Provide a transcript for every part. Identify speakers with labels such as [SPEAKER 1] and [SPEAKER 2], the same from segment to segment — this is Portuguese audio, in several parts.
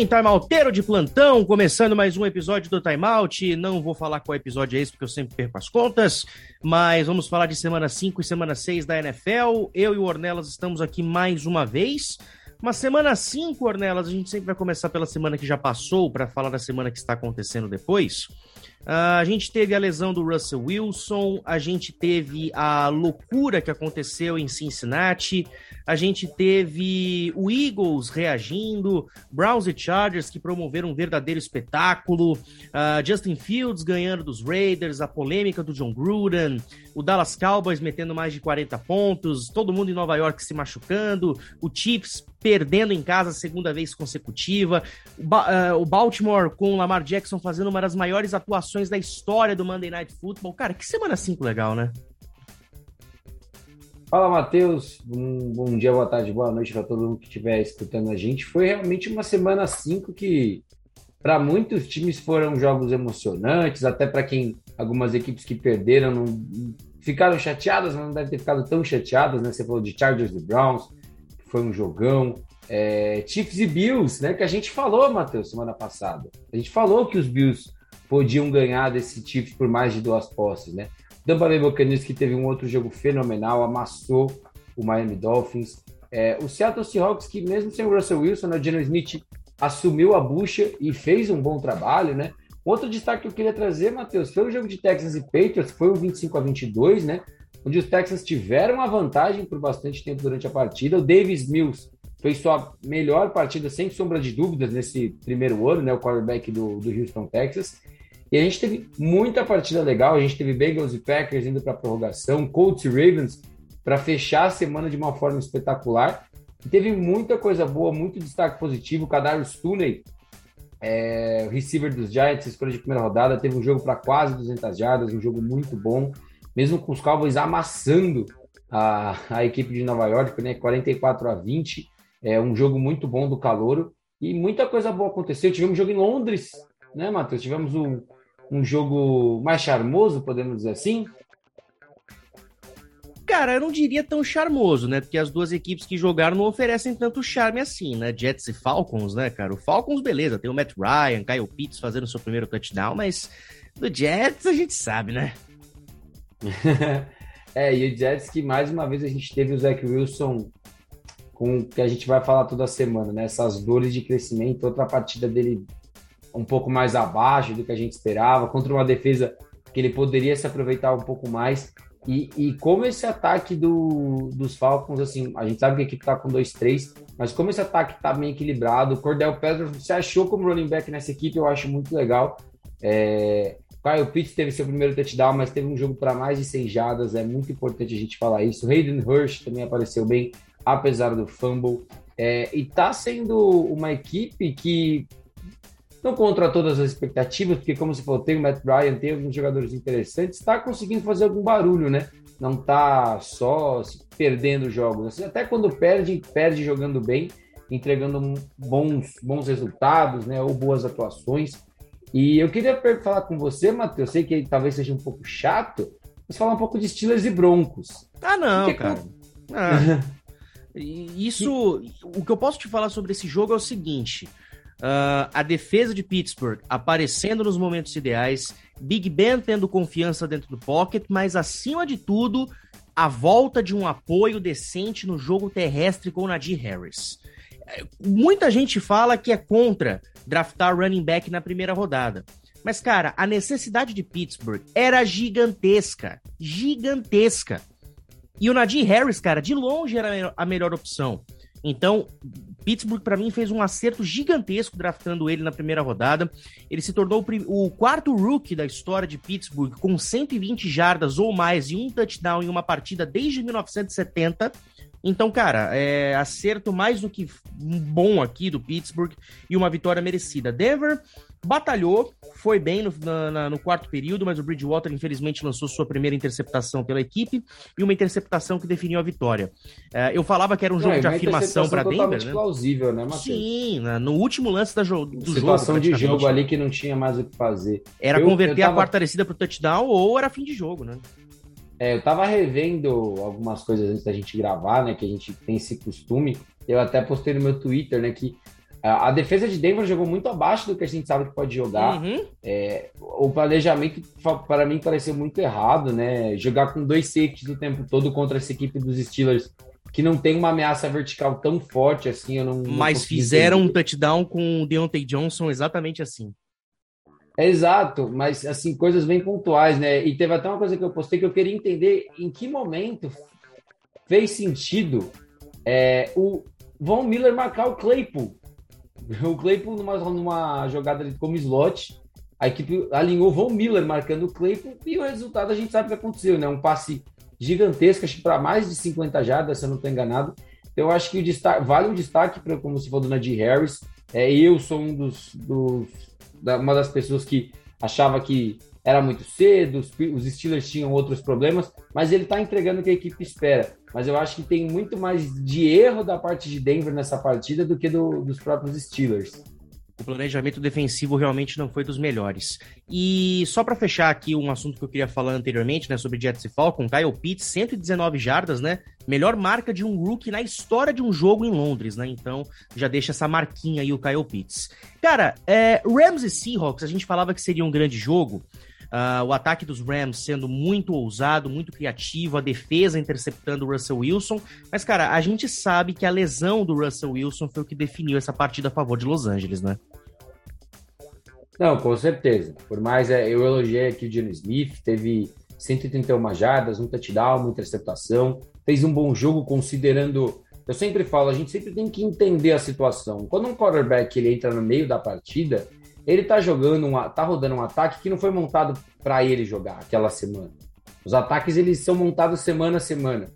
[SPEAKER 1] Bem, timeouteiro de plantão, começando mais um episódio do Timeout. Não vou falar qual episódio é esse, porque eu sempre perco as contas, mas vamos falar de semana 5 e semana 6 da NFL. Eu e o Ornelas estamos aqui mais uma vez. Uma semana 5, Ornelas, a gente sempre vai começar pela semana que já passou, para falar da semana que está acontecendo depois. Uh, a gente teve a lesão do Russell Wilson, a gente teve a loucura que aconteceu em Cincinnati, a gente teve o Eagles reagindo, Browns e Chargers que promoveram um verdadeiro espetáculo, uh, Justin Fields ganhando dos Raiders, a polêmica do John Gruden, o Dallas Cowboys metendo mais de 40 pontos, todo mundo em Nova York se machucando, o Chiefs perdendo em casa a segunda vez consecutiva, o, ba uh, o Baltimore com o Lamar Jackson fazendo uma das maiores atuações da história do Monday Night Football. Cara, que semana 5 legal, né?
[SPEAKER 2] Fala, Matheus. Um bom dia, boa tarde, boa noite para todo mundo que estiver escutando a gente. Foi realmente uma semana 5 que, para muitos times, foram jogos emocionantes, até para quem algumas equipes que perderam não, ficaram chateadas, mas não devem ter ficado tão chateadas, né? Você falou de Chargers e Browns, que foi um jogão. É, Chiefs e Bills, né? Que a gente falou, Matheus, semana passada. A gente falou que os Bills podiam ganhar desse Chiefs por mais de duas posses, né? Tampa Bay Buccaneers que teve um outro jogo fenomenal, amassou o Miami Dolphins. É, o Seattle Seahawks que mesmo sem o Russell Wilson, né, o Geno Smith assumiu a bucha e fez um bom trabalho, né? Outro destaque que eu queria trazer, Matheus, foi o jogo de Texans e Patriots, foi um 25 a 22, né? Onde os Texans tiveram a vantagem por bastante tempo durante a partida. O Davis Mills fez sua melhor partida, sem sombra de dúvidas, nesse primeiro ano, né? O quarterback do, do Houston, Texas. E a gente teve muita partida legal. A gente teve Bengals e Packers indo para prorrogação, Colts e Ravens para fechar a semana de uma forma espetacular. E teve muita coisa boa, muito destaque positivo. O Kadarius Tooney é, receiver dos Giants, escolha de primeira rodada, teve um jogo para quase 200 jardas, um jogo muito bom, mesmo com os Cowboys amassando a, a equipe de Nova York, né, 44 a 20, é um jogo muito bom do Calouro, e muita coisa boa aconteceu. Tivemos um jogo em Londres, né, Matheus? Tivemos um, um jogo mais charmoso, podemos dizer assim,
[SPEAKER 1] Cara, eu não diria tão charmoso, né? Porque as duas equipes que jogaram não oferecem tanto charme assim, né? Jets e Falcons, né, cara? O Falcons, beleza, tem o Matt Ryan, Kyle Pitts fazendo seu primeiro touchdown, mas do Jets a gente sabe, né?
[SPEAKER 2] é, e o Jets que mais uma vez a gente teve o Zach Wilson com que a gente vai falar toda semana, né? Essas dores de crescimento, outra partida dele um pouco mais abaixo do que a gente esperava, contra uma defesa que ele poderia se aproveitar um pouco mais. E, e como esse ataque do, dos Falcons, assim, a gente sabe que a equipe tá com 2-3, mas como esse ataque tá bem equilibrado, o Cordell Pedro se achou como running back nessa equipe, eu acho muito legal. É, Kyle Pitts teve seu primeiro touchdown, mas teve um jogo para mais de 100 jadas, é muito importante a gente falar isso. Hayden Hurst também apareceu bem, apesar do fumble. É, e tá sendo uma equipe que não contra todas as expectativas, porque como você falou, tem o Matt Ryan, tem alguns jogadores interessantes, está conseguindo fazer algum barulho, né? Não está só perdendo jogos. Assim, até quando perde, perde jogando bem, entregando bons, bons resultados, né? Ou boas atuações. E eu queria falar com você, Matheus, eu sei que talvez seja um pouco chato, mas falar um pouco de Steelers e Broncos.
[SPEAKER 1] Ah, não, porque, cara. Ah, isso, o que eu posso te falar sobre esse jogo é o seguinte: Uh, a defesa de Pittsburgh aparecendo nos momentos ideais, Big Ben tendo confiança dentro do pocket, mas acima de tudo, a volta de um apoio decente no jogo terrestre com o Nadir Harris. Muita gente fala que é contra draftar running back na primeira rodada. Mas, cara, a necessidade de Pittsburgh era gigantesca. Gigantesca. E o Nadir Harris, cara, de longe era a melhor opção. Então, Pittsburgh, para mim, fez um acerto gigantesco draftando ele na primeira rodada. Ele se tornou o quarto rookie da história de Pittsburgh com 120 jardas ou mais e um touchdown em uma partida desde 1970. Então, cara, é acerto mais do que bom aqui do Pittsburgh e uma vitória merecida. Denver batalhou, foi bem no, na, no, quarto período, mas o Bridgewater infelizmente lançou sua primeira interceptação pela equipe e uma interceptação que definiu a vitória. É, eu falava que era um jogo é, de afirmação para Denver, né?
[SPEAKER 2] plausível, né, Matheus?
[SPEAKER 1] Sim, no último lance da jo do
[SPEAKER 2] Situação jogo. Situação de jogo ali que não tinha mais o que fazer.
[SPEAKER 1] Era eu, converter eu tava... a quarta descida pro touchdown ou era fim de jogo, né?
[SPEAKER 2] É, eu tava revendo algumas coisas antes da gente gravar, né? Que a gente tem esse costume. Eu até postei no meu Twitter, né? Que A, a, defesa de Denver jogou muito abaixo do que a gente sabe que pode jogar. Uhum. É, o planejamento, para mim, pareceu muito errado, né? Jogar com dois safeties o tempo todo contra essa equipe dos Steelers, que não tem uma ameaça vertical tão forte assim. Eu não,
[SPEAKER 1] Mas fizeram entender. um touchdown com o Deontay Johnson exatamente assim.
[SPEAKER 2] É exato, mas assim, coisas bem pontuais, né? E teve até uma coisa que eu postei que eu queria entender em que momento fez sentido é, o Von Miller marcar o Claypool. O Claypool numa, numa jogada como slot, a equipe alinhou Von Miller marcando o Claypool e o resultado a gente sabe o que aconteceu, né? Um passe gigantesco, acho que para mais de 50 jardas, se eu não estou enganado. Eu acho que o destaque, vale um destaque para, como se for do Nadir Harris. É, eu sou um dos, dos uma das pessoas que achava que era muito cedo, os, Steelers tinham outros problemas, mas ele está entregando o que a equipe espera. Mas eu acho que tem muito mais de erro da parte de Denver nessa partida do que do, dos próprios Steelers.
[SPEAKER 1] O planejamento defensivo realmente não foi dos melhores. E só para fechar aqui um assunto que eu queria falar anteriormente, né, sobre Jets e Falcon, Kyle Pitts, 119 jardas, né? Melhor marca de um rookie na história de um jogo em Londres, né? Então já deixa essa marquinha aí o Kyle Pitts. Cara, é, Rams e Seahawks, a gente falava que seria um grande jogo. Uh, o ataque dos Rams sendo muito ousado, muito criativo, a defesa interceptando o Russell Wilson. Mas, cara, a gente sabe que a lesão do Russell Wilson foi o que definiu essa partida a favor de Los Angeles, né?
[SPEAKER 2] Não, com certeza. Por mais é, eu elogiei aqui o John Smith, teve 131 jardas, um touchdown, uma interceptação, fez um bom jogo considerando. Eu sempre falo, a gente sempre tem que entender a situação. Quando um quarterback ele entra no meio da partida, ele tá jogando, um, tá rodando um ataque que não foi montado para ele jogar aquela semana. Os ataques eles são montados semana a semana.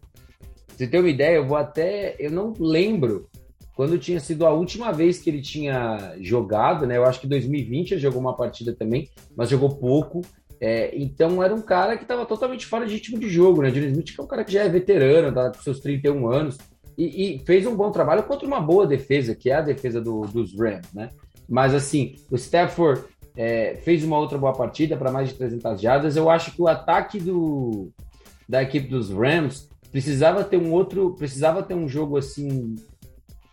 [SPEAKER 2] Pra você uma ideia, eu vou até, eu não lembro quando tinha sido a última vez que ele tinha jogado, né? Eu acho que 2020 ele jogou uma partida também, mas jogou pouco. É, então era um cara que estava totalmente fora de ritmo de jogo, né? Johnny Smith é um cara que já é veterano, tá com seus 31 anos, e, e, fez um bom trabalho contra uma boa defesa, que é a defesa do, dos Rams, né? Mas assim, o Stafford é, fez uma outra boa partida para mais de 300 jardas. Eu acho que o ataque do, da equipe dos Rams precisava ter um outro, precisava ter um jogo assim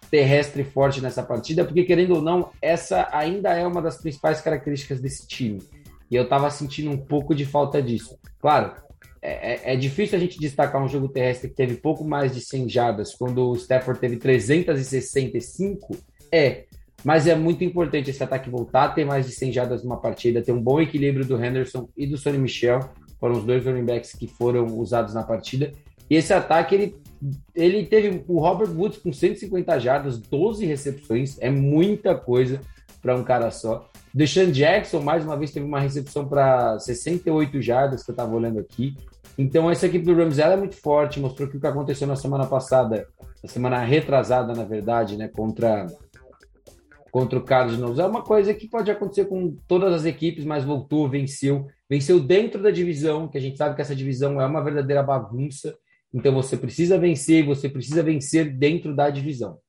[SPEAKER 2] terrestre forte nessa partida, porque querendo ou não, essa ainda é uma das principais características desse time. E eu estava sentindo um pouco de falta disso. Claro, é, é, é, difícil a gente destacar um jogo terrestre que teve pouco mais de 100 jardas, quando o Stafford teve 365. É, mas é muito importante esse ataque voltar a ter mais de 100 jardas numa partida, ter um bom equilíbrio do Henderson e do Sonny Michel, foram os dois running backs que foram usados na partida. E esse ataque, ele ele teve o Robert Woods com 150 jardas, 12 recepções, é muita coisa para um cara só. Deshaun Jackson, mais uma vez, teve uma recepção para 68 jardas, que eu estava olhando aqui. Então, essa equipe do Rams é muito forte, mostrou que o que aconteceu na semana passada, na semana retrasada, na verdade, né, contra, contra o Cardinals, é uma coisa que pode acontecer com todas as equipes, mas voltou, venceu. Venceu dentro da divisão, que a gente sabe que essa divisão é uma verdadeira bagunça. Então você precisa vencer, você precisa vencer dentro da divisão.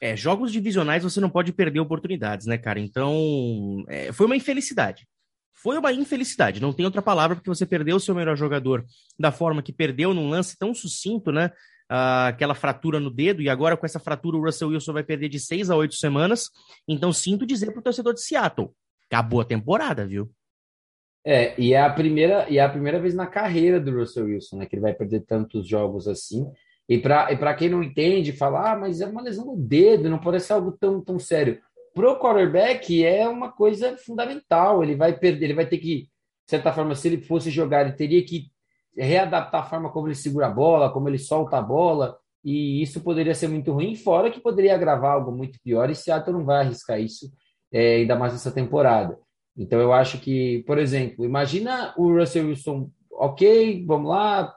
[SPEAKER 1] É, jogos divisionais você não pode perder oportunidades, né, cara? Então, é, foi uma infelicidade. Foi uma infelicidade, não tem outra palavra, porque você perdeu o seu melhor jogador da forma que perdeu num lance tão sucinto, né? Uh, aquela fratura no dedo, e agora com essa fratura o Russell Wilson vai perder de seis a oito semanas. Então, sinto dizer para o torcedor de Seattle: acabou a temporada, viu?
[SPEAKER 2] É, e é a primeira, e é a primeira vez na carreira do Russell Wilson, né, que ele vai perder tantos jogos assim. E para e quem não entende, fala, ah, mas é uma lesão no dedo, não pode ser algo tão, tão sério. Pro quarterback é uma coisa fundamental. Ele vai perder, ele vai ter que, de certa forma, se ele fosse jogar, ele teria que readaptar a forma como ele segura a bola, como ele solta a bola, e isso poderia ser muito ruim, fora que poderia agravar algo muito pior, e Seattle não vai arriscar isso, é, ainda mais nessa temporada. Então eu acho que, por exemplo, imagina o Russell Wilson, ok, vamos lá,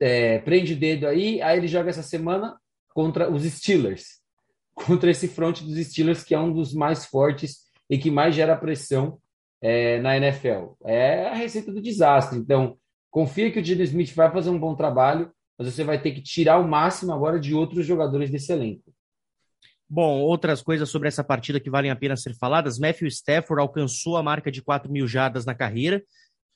[SPEAKER 2] é, prende o dedo aí, aí ele joga essa semana contra os Steelers, contra esse front dos Steelers que é um dos mais fortes e que mais gera pressão é, na NFL. É a receita do desastre. Então, confia que o Gino Smith vai fazer um bom trabalho, mas você vai ter que tirar o máximo agora de outros jogadores desse elenco.
[SPEAKER 1] Bom, outras coisas sobre essa partida que valem a pena ser faladas. Matthew Stafford alcançou a marca de 4 mil jardas na carreira,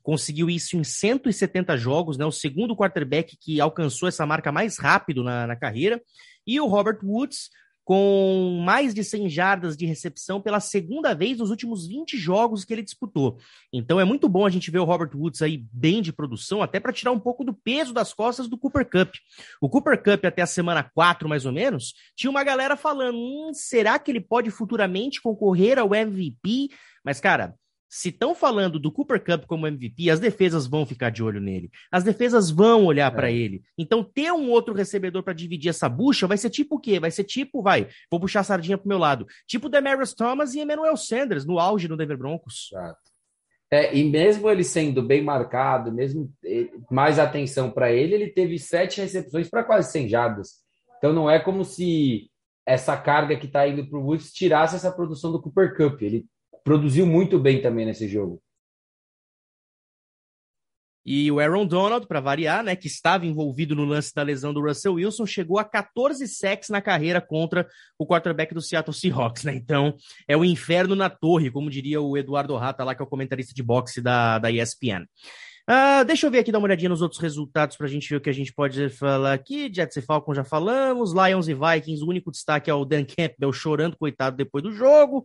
[SPEAKER 1] conseguiu isso em 170 jogos, né? O segundo quarterback que alcançou essa marca mais rápido na, na carreira. E o Robert Woods com mais de 100 jardas de recepção pela segunda vez nos últimos 20 jogos que ele disputou. Então é muito bom a gente ver o Robert Woods aí bem de produção, até para tirar um pouco do peso das costas do Cooper Cup. O Cooper Cup, até a semana 4, mais ou menos, tinha uma galera falando: hum, será que ele pode futuramente concorrer ao MVP? Mas, cara, se estão falando do Cooper Cup como MVP, as defesas vão ficar de olho nele. As defesas vão olhar é. para ele. Então, ter um outro recebedor para dividir essa bucha vai ser tipo o quê? Vai ser tipo, vai, vou puxar a sardinha pro meu lado. Tipo Demarius Thomas e Emmanuel Sanders no auge no Denver Broncos.
[SPEAKER 2] Exato. É, e mesmo ele sendo bem marcado, mesmo mais atenção para ele, ele teve sete recepções para quase 100 jardas. Então não é como se essa carga que está indo para o Woods tirasse essa produção do Cooper Cup. Ele produziu muito bem também nesse jogo.
[SPEAKER 1] E o Aaron Donald, para variar, né, que estava envolvido no lance da lesão do Russell Wilson, chegou a 14 sacks na carreira contra o quarterback do Seattle Seahawks, né? Então, é o inferno na torre, como diria o Eduardo Rata lá, que é o comentarista de boxe da, da ESPN. Uh, deixa eu ver aqui, dar uma olhadinha nos outros resultados para a gente ver o que a gente pode falar aqui. Jets e Falcons já falamos. Lions e Vikings, o único destaque é o Dan Campbell chorando, coitado, depois do jogo.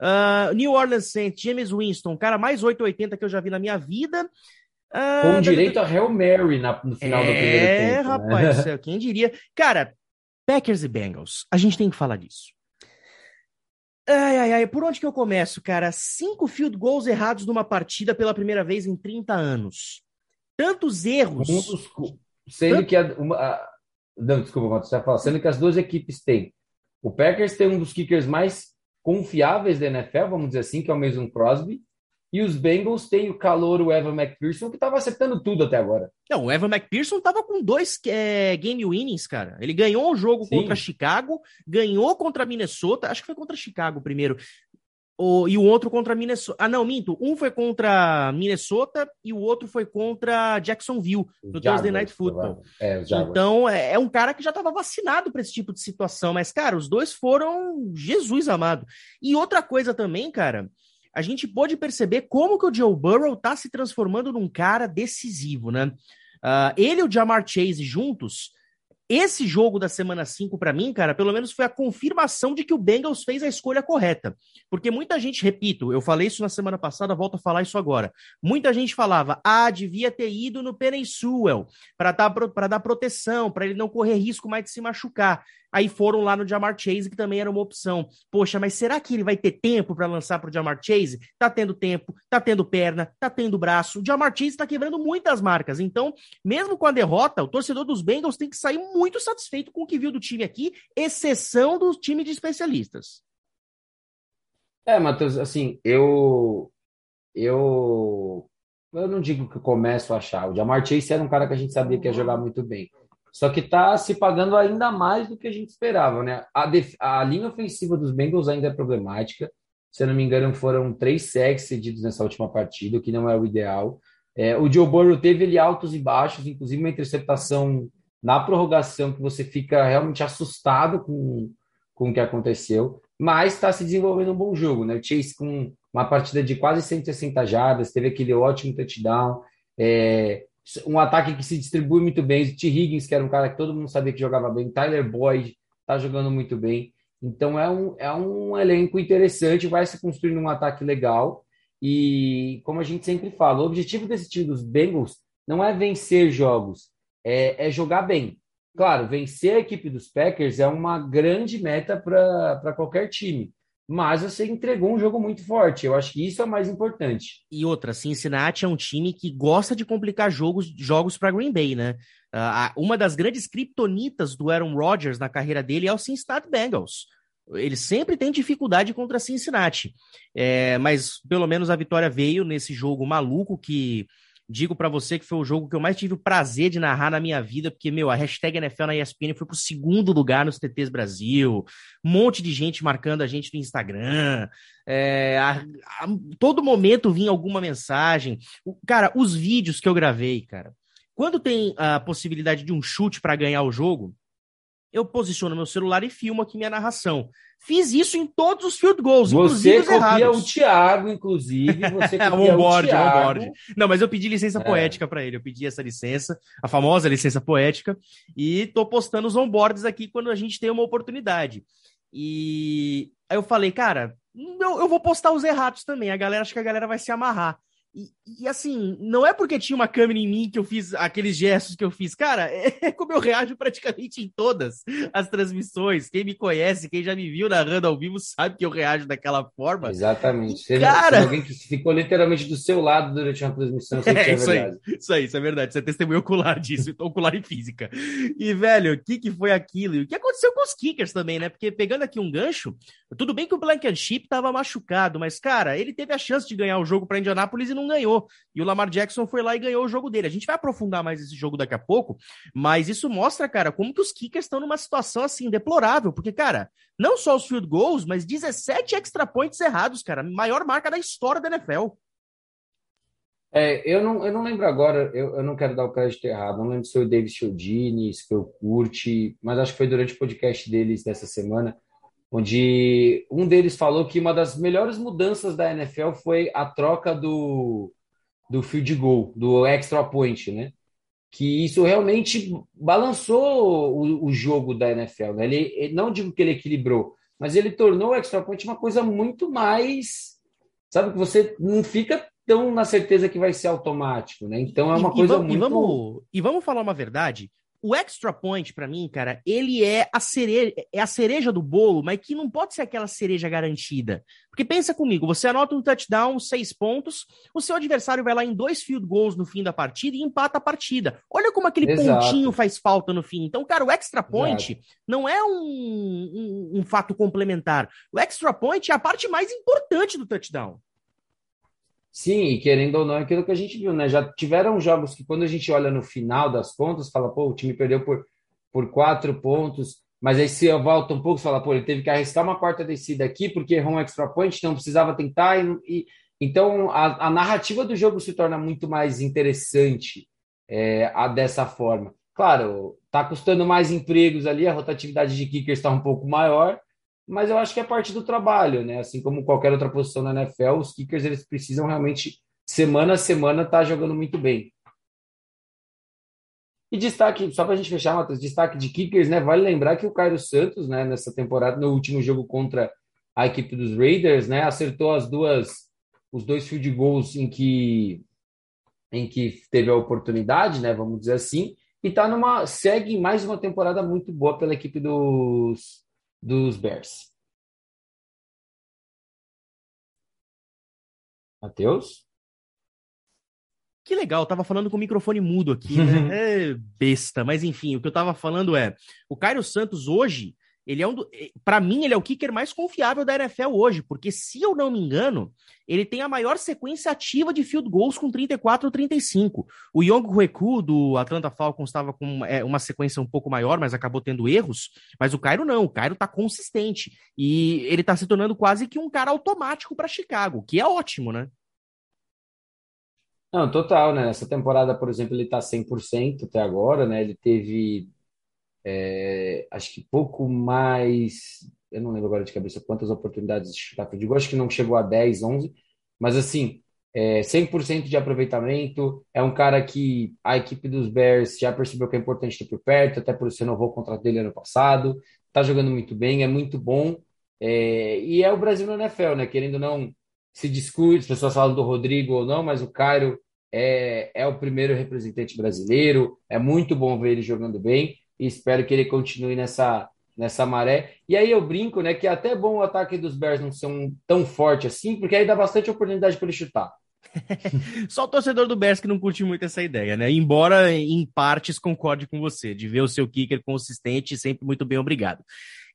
[SPEAKER 1] Uh, New Orleans Saints, James Winston, cara mais 880 que eu já vi na minha vida.
[SPEAKER 2] Uh, Com direito a Hail Mary na, no final é, do primeiro tempo. É,
[SPEAKER 1] rapaz, né? quem diria. Cara, Packers e Bengals, a gente tem que falar disso. Ai, ai, ai, por onde que eu começo, cara? Cinco field goals errados numa partida pela primeira vez em 30 anos. Tantos erros. Um dos,
[SPEAKER 2] sendo que a, uma, a, não, desculpa, você vai falar. Sendo que as duas equipes têm. O Packers tem um dos kickers mais confiáveis da NFL, vamos dizer assim, que é o Mason Crosby. E os Bengals têm o calor, o Evan McPherson, que estava acertando tudo até agora.
[SPEAKER 1] Não, o Evan McPherson estava com dois é, game winnings, cara. Ele ganhou o jogo Sim. contra Chicago, ganhou contra Minnesota, acho que foi contra Chicago primeiro. O, e o outro contra Minnesota. Ah, não, minto. Um foi contra Minnesota e o outro foi contra Jacksonville, no Thursday Night Football. É, então, é, é, um cara que já estava vacinado para esse tipo de situação. Mas, cara, os dois foram Jesus amado. E outra coisa também, cara, a gente pôde perceber como que o Joe Burrow tá se transformando num cara decisivo, né? Uh, ele e o Jamar Chase juntos esse jogo da semana 5, para mim, cara, pelo menos foi a confirmação de que o Bengals fez a escolha correta. Porque muita gente, repito, eu falei isso na semana passada, volto a falar isso agora. Muita gente falava, ah, devia ter ido no Penny Sewell para dar, dar proteção, para ele não correr risco mais de se machucar. Aí foram lá no Jamar Chase, que também era uma opção. Poxa, mas será que ele vai ter tempo para lançar para o Jamar Chase? Tá tendo tempo, tá tendo perna, tá tendo braço. O Jamar Chase está quebrando muitas marcas. Então, mesmo com a derrota, o torcedor dos Bengals tem que sair muito satisfeito com o que viu do time aqui, exceção do time de especialistas.
[SPEAKER 2] É, Matheus, assim, eu. Eu. Eu não digo que eu começo a achar. O Jamar Chase era um cara que a gente sabia que ia jogar muito bem. Só que está se pagando ainda mais do que a gente esperava, né? A, def... a linha ofensiva dos Bengals ainda é problemática. Se eu não me engano, foram três sacks cedidos nessa última partida, o que não é o ideal. É, o Joe Burrow teve ele altos e baixos, inclusive uma interceptação na prorrogação que você fica realmente assustado com, com o que aconteceu, mas está se desenvolvendo um bom jogo, né? O Chase com uma partida de quase 160 jardas, teve aquele ótimo touchdown, é, um ataque que se distribui muito bem. O T. Higgins, que era um cara que todo mundo sabia que jogava bem, Tyler Boyd está jogando muito bem. Então é um, é um elenco interessante, vai se construindo um ataque legal. E como a gente sempre fala, o objetivo desse time dos Bengals não é vencer jogos, é, é jogar bem. Claro, vencer a equipe dos Packers é uma grande meta para qualquer time mas você entregou um jogo muito forte. Eu acho que isso é o mais importante.
[SPEAKER 1] E outra, Cincinnati é um time que gosta de complicar jogos, jogos para Green Bay, né? Uh, uma das grandes criptonitas do Aaron Rodgers na carreira dele é o Cincinnati Bengals. Ele sempre tem dificuldade contra Cincinnati. É, mas pelo menos a vitória veio nesse jogo maluco que Digo para você que foi o jogo que eu mais tive o prazer de narrar na minha vida, porque, meu, a hashtag NFL na ESPN foi pro segundo lugar nos TTs Brasil, um monte de gente marcando a gente no Instagram, é, a, a, todo momento vinha alguma mensagem. O, cara, os vídeos que eu gravei, cara, quando tem a possibilidade de um chute para ganhar o jogo, eu posiciono meu celular e filmo aqui minha narração. Fiz isso em todos os field goals,
[SPEAKER 2] você copia errados. o Thiago, inclusive. Você copia
[SPEAKER 1] o Thiago. Não, mas eu pedi licença é. poética para ele. Eu pedi essa licença, a famosa licença poética, e tô postando os onboards aqui quando a gente tem uma oportunidade. E aí eu falei, cara, eu, eu vou postar os errados também. A galera, acho que a galera vai se amarrar. E, e, assim, não é porque tinha uma câmera em mim que eu fiz aqueles gestos que eu fiz. Cara, é como eu reajo praticamente em todas as transmissões. Quem me conhece, quem já me viu narrando ao vivo, sabe que eu reajo daquela forma.
[SPEAKER 2] Exatamente.
[SPEAKER 1] Cara...
[SPEAKER 2] alguém que ficou literalmente do seu lado durante uma transmissão.
[SPEAKER 1] É, isso aí, isso aí, isso é verdade. Você é testemunho ocular disso, então ocular em física. E, velho, o que, que foi aquilo? E o que aconteceu com os kickers também, né? Porque pegando aqui um gancho, tudo bem que o Blankenship tava machucado, mas, cara, ele teve a chance de ganhar o jogo para Indianápolis e não ganhou. E o Lamar Jackson foi lá e ganhou o jogo dele. A gente vai aprofundar mais esse jogo daqui a pouco, mas isso mostra, cara, como que os kickers estão numa situação assim deplorável, porque, cara, não só os field goals, mas 17 extra points errados, cara, maior marca da história da NFL.
[SPEAKER 2] É, eu não, eu não lembro agora, eu, eu não quero dar o crédito errado, não lembro se foi o David Chiodini, se foi o Curti, mas acho que foi durante o podcast deles dessa semana, onde um deles falou que uma das melhores mudanças da NFL foi a troca do, do field goal, do extra point, né? Que isso realmente balançou o, o jogo da NFL. Né? Ele, ele, não digo que ele equilibrou, mas ele tornou o extra point uma coisa muito mais. Sabe, que você não fica tão na certeza que vai ser automático, né? Então é uma
[SPEAKER 1] e,
[SPEAKER 2] coisa
[SPEAKER 1] e
[SPEAKER 2] muito.
[SPEAKER 1] E vamos, e vamos falar uma verdade o extra point, para mim, cara, ele é a cereja, é a cereja do bolo, mas que não pode ser aquela cereja garantida. Porque pensa comigo, você anota um touchdown, seis pontos, o seu adversário vai lá em dois field goals no fim da partida e empata a partida. Olha como aquele Exato. pontinho faz falta no fim. Então, cara, o extra point Exato. não é um, um, um fato complementar. O extra point é a parte mais importante do touchdown.
[SPEAKER 2] Sim, e querendo ou não, é aquilo que a gente viu, né? Já tiveram jogos que quando a gente olha no final das contas, fala, pô, o time perdeu por, por quatro pontos, mas aí se volta um pouco, fala, pô, ele teve que arriscar uma quarta descida aqui porque errou um extra point, então precisava tentar. E, e então a, a, narrativa do jogo se torna muito mais interessante é, a, dessa forma. Claro, tá custando mais empregos ali, a rotatividade de kickers está um pouco maior, mas eu acho que é parte do trabalho, né? Assim como qualquer outra posição na NFL, os kickers eles precisam realmente semana a semana estar tá jogando muito bem. E destaque, só para a gente fechar, Matheus, destaque de kickers, né? Vale lembrar que o Cairo Santos, né, nessa temporada, no último jogo contra a equipe dos Raiders, né, acertou as duas, os dois field goals em que em que teve a oportunidade, né, vamos dizer assim, e tá numa segue mais uma temporada muito boa pela equipe dos dos Bears. Matheus?
[SPEAKER 1] Que legal, eu tava falando com o microfone mudo aqui, né? É besta, mas enfim, o que eu tava falando é, o Cairo Santos hoje, ele é um para mim ele é o kicker mais confiável da NFL hoje, porque se eu não me engano, ele tem a maior sequência ativa de field goals com 34 ou 35. O Yong Hueku do Atlanta Falcons estava com é, uma sequência um pouco maior, mas acabou tendo erros, mas o Cairo não, o Cairo tá consistente e ele tá se tornando quase que um cara automático para Chicago, que é ótimo, né?
[SPEAKER 2] Não, total, né? Essa temporada, por exemplo, ele tá 100% até agora, né? Ele teve é, acho que pouco mais, eu não lembro agora de cabeça quantas oportunidades de chutar field acho que não chegou a 10, 11, mas assim, é, 100% de aproveitamento, é um cara que a equipe dos Bears já percebeu que é importante ter por perto, até por isso renovou o contrato dele ano passado, tá jogando muito bem, é muito bom, é, e é o Brasil no NFL, né, querendo não, se discute, as pessoas falam do Rodrigo ou não, mas o Cairo é, é o primeiro representante brasileiro, é muito bom ver ele jogando bem, e espero que ele continue nessa, nessa maré. E aí eu brinco, né, que é até bom o ataque dos Bears não ser um, tão forte assim, porque aí dá bastante oportunidade para ele chutar.
[SPEAKER 1] Só o torcedor do Bears que não curte muito essa ideia, né? Embora em partes concorde com você, de ver o seu kicker consistente sempre muito bem obrigado.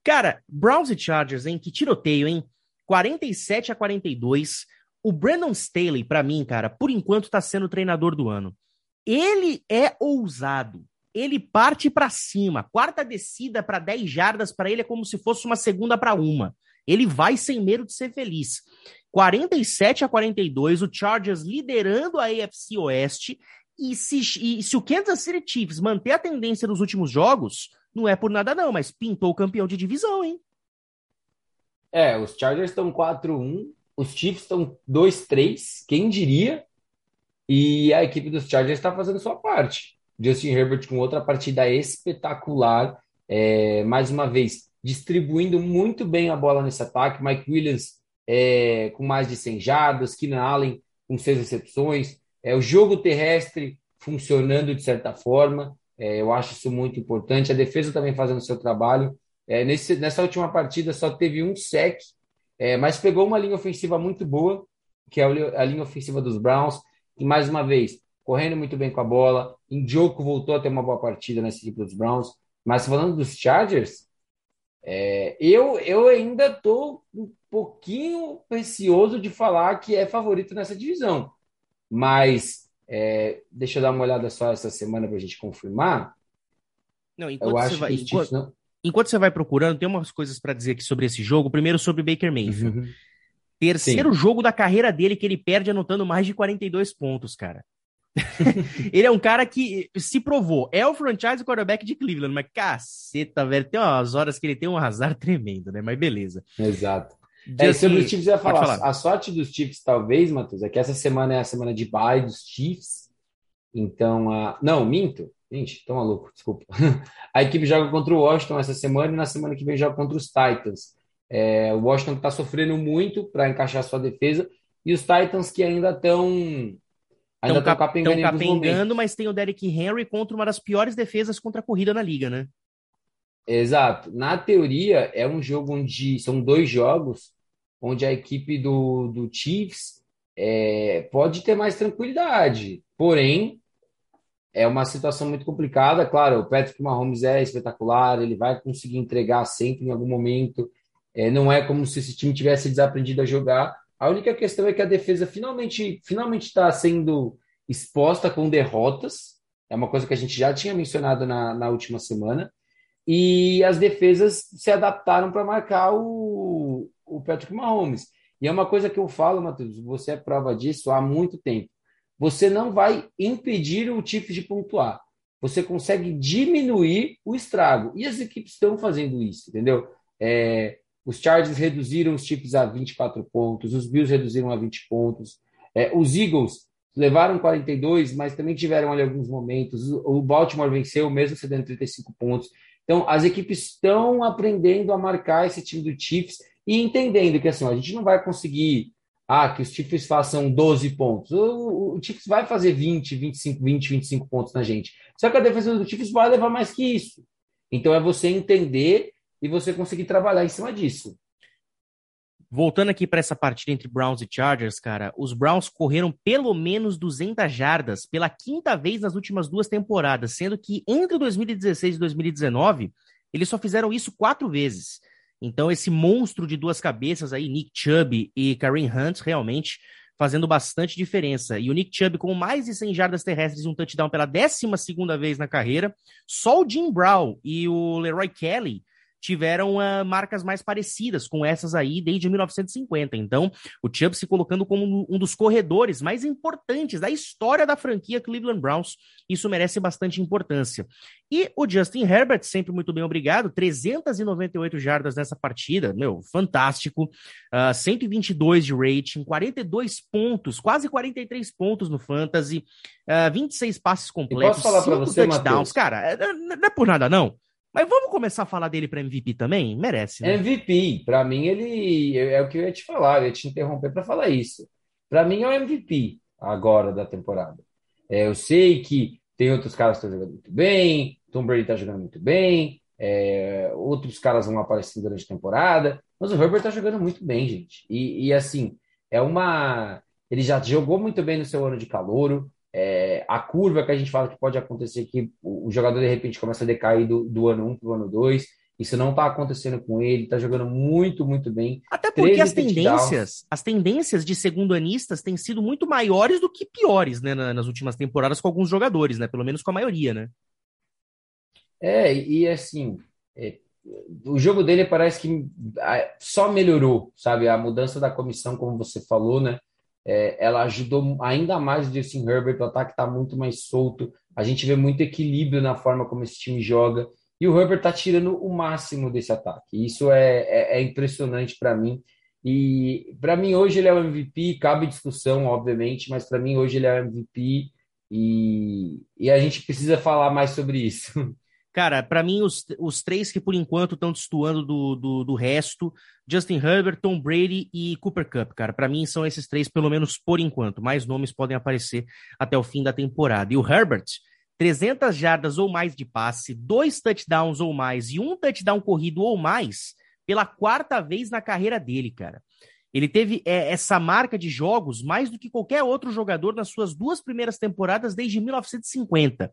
[SPEAKER 1] Cara, Browns e Chargers, hein? Que tiroteio, hein? 47 a 42. O Brandon Staley, para mim, cara, por enquanto tá sendo o treinador do ano. Ele é ousado ele parte para cima. Quarta descida para 10 jardas para ele é como se fosse uma segunda para uma. Ele vai sem medo de ser feliz. 47 a 42, o Chargers liderando a AFC Oeste. E se, e se o Kansas City Chiefs manter a tendência dos últimos jogos, não é por nada não, mas pintou o campeão de divisão, hein?
[SPEAKER 2] É, os Chargers estão 4-1, os Chiefs estão 2-3, quem diria? E a equipe dos Chargers está fazendo sua parte. Justin Herbert com outra partida espetacular. É, mais uma vez, distribuindo muito bem a bola nesse ataque. Mike Williams é, com mais de 100 jardas, Keenan Allen com seis recepções, é, o jogo terrestre funcionando de certa forma. É, eu acho isso muito importante. A defesa também fazendo seu trabalho. É, nesse, nessa última partida só teve um sec, é, mas pegou uma linha ofensiva muito boa, que é a linha ofensiva dos Browns. E mais uma vez, correndo muito bem com a bola. Indioco voltou a ter uma boa partida nessa equipe dos Browns. Mas falando dos Chargers, é, eu, eu ainda estou um pouquinho receoso de falar que é favorito nessa divisão. Mas é, deixa eu dar uma olhada só essa semana para a gente confirmar.
[SPEAKER 1] Não, enquanto você vai, enquanto, não... enquanto, você vai procurando, tem umas coisas para dizer aqui sobre esse jogo. Primeiro sobre Baker Mayfield. Uhum. Terceiro Sim. jogo da carreira dele que ele perde anotando mais de 42 pontos, cara. ele é um cara que se provou. É o franchise quarterback de Cleveland, mas caceta, velho. Tem umas horas que ele tem um azar tremendo, né? Mas beleza.
[SPEAKER 2] Exato. É, sobre os Chiefs, eu ia falar, falar. A sorte dos Chiefs, talvez, Matheus, é que essa semana é a semana de bye dos Chiefs. Então, a... não, minto. Gente, tô maluco, desculpa. A equipe joga contra o Washington essa semana e na semana que vem joga contra os Titans. É, o Washington está sofrendo muito para encaixar sua defesa e os Titans que ainda estão
[SPEAKER 1] ainda estão capengando, capengando mas tem o Derrick Henry contra uma das piores defesas contra a corrida na liga, né?
[SPEAKER 2] Exato. Na teoria, é um jogo onde são dois jogos onde a equipe do, do Chiefs é, pode ter mais tranquilidade. Porém, é uma situação muito complicada. Claro, o Patrick Mahomes é espetacular, ele vai conseguir entregar sempre em algum momento. É, não é como se esse time tivesse desaprendido a jogar. A única questão é que a defesa finalmente finalmente está sendo exposta com derrotas. É uma coisa que a gente já tinha mencionado na, na última semana e as defesas se adaptaram para marcar o, o Patrick Mahomes. E é uma coisa que eu falo, Matheus, você é prova disso há muito tempo. Você não vai impedir o Chiefs de pontuar. Você consegue diminuir o estrago. E as equipes estão fazendo isso, entendeu? É, os Chargers reduziram os Chiefs a 24 pontos, os Bills reduziram a 20 pontos, é, os Eagles levaram 42, mas também tiveram ali alguns momentos. O Baltimore venceu, mesmo cedendo 35 pontos. Então, as equipes estão aprendendo a marcar esse time do Chiefs e entendendo que assim, a gente não vai conseguir ah, que os Chiefs façam 12 pontos. O, o, Chiefs vai fazer 20, 25, 20, 25 pontos na gente. Só que a defesa do Chiefs vai levar mais que isso. Então é você entender e você conseguir trabalhar em cima disso.
[SPEAKER 1] Voltando aqui para essa partida entre Browns e Chargers, cara, os Browns correram pelo menos 200 jardas pela quinta vez nas últimas duas temporadas, sendo que entre 2016 e 2019 eles só fizeram isso quatro vezes. Então esse monstro de duas cabeças aí, Nick Chubb e Kareem Hunt, realmente fazendo bastante diferença. E o Nick Chubb com mais de 100 jardas terrestres e um touchdown pela 12 segunda vez na carreira. Só o Jim Brown e o Leroy Kelly tiveram uh, marcas mais parecidas com essas aí desde 1950. Então, o Chubb se colocando como um dos corredores mais importantes da história da franquia Cleveland Browns, isso merece bastante importância. E o Justin Herbert, sempre muito bem obrigado, 398 jardas nessa partida, meu, fantástico. Uh, ah, 122 de rating, 42 pontos, quase 43 pontos no Fantasy, uh, ah, 26 passes completos,
[SPEAKER 2] posso falar para você,
[SPEAKER 1] touchdowns. Cara, é, não é por nada não. Mas vamos começar a falar dele para MVP também? Merece, né?
[SPEAKER 2] MVP, para mim ele é o que eu ia te falar, eu ia te interromper para falar isso. Para mim é o MVP agora da temporada. É, eu sei que tem outros caras que estão jogando muito bem, Tom Brady está jogando muito bem, é, outros caras vão aparecendo durante a temporada, mas o Herbert está jogando muito bem, gente. E, e, assim, é uma. Ele já jogou muito bem no seu ano de calouro, é, a curva que a gente fala que pode acontecer que o, jogador de repente começa a decair do, do ano 1 um para o ano 2. Isso não está acontecendo com ele, está jogando muito, muito bem.
[SPEAKER 1] Até porque as tendências, as tendências de segundo anistas têm sido muito maiores do que piores, né, nas últimas temporadas com alguns jogadores, né? Pelo menos com a maioria, né?
[SPEAKER 2] É, e assim, é, o jogo dele parece que só melhorou, sabe? A mudança da comissão, como você falou, né? É, ela ajudou ainda mais o Justin Herbert, o ataque está muito mais solto, a gente vê muito equilíbrio na forma como esse time joga, e o Herbert está tirando o máximo desse ataque. Isso é, é, é impressionante para mim. E para mim hoje ele é o MVP, cabe discussão, obviamente, mas para mim hoje ele é o MVP e, e a gente precisa falar mais sobre isso.
[SPEAKER 1] Cara, para mim, os, os três que por enquanto estão destoando do, do, do, resto, Justin Herbert, Tom Brady e Cooper Cup, cara. Para mim, são esses três, pelo menos por enquanto. Mais nomes podem aparecer até o fim da temporada. E o Herbert, 300 jardas ou mais de passe, dois touchdowns ou mais e um touchdown corrido ou mais pela quarta vez na carreira dele, cara. Ele teve é, essa marca de jogos mais do que qualquer outro jogador nas suas duas primeiras temporadas desde 1950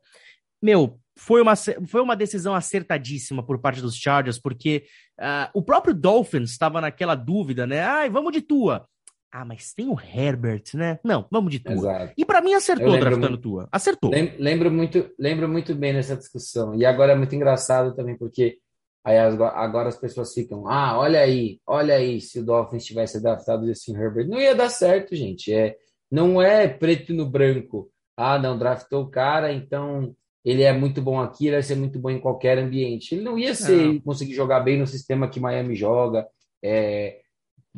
[SPEAKER 1] meu, foi uma, foi uma decisão acertadíssima por parte dos Chargers, porque uh, o próprio Dolphins estava naquela dúvida, né? Ai, vamos de tua. Ah, mas tem o Herbert, né? Não, vamos de tua. Exato. E para mim acertou draftando muito, tua. Acertou.
[SPEAKER 2] Lembro muito, lembro muito bem nessa discussão. E agora é muito engraçado também, porque aí agora as pessoas ficam, ah, olha aí, olha aí, se o Dolphins tivesse draftado o Justin Herbert. Não ia dar certo, gente. É, não é preto no branco. Ah, não, draftou o cara, então ele é muito bom aqui, ele vai ser muito bom em qualquer ambiente. Ele não ia ser não. conseguir jogar bem no sistema que Miami joga, é,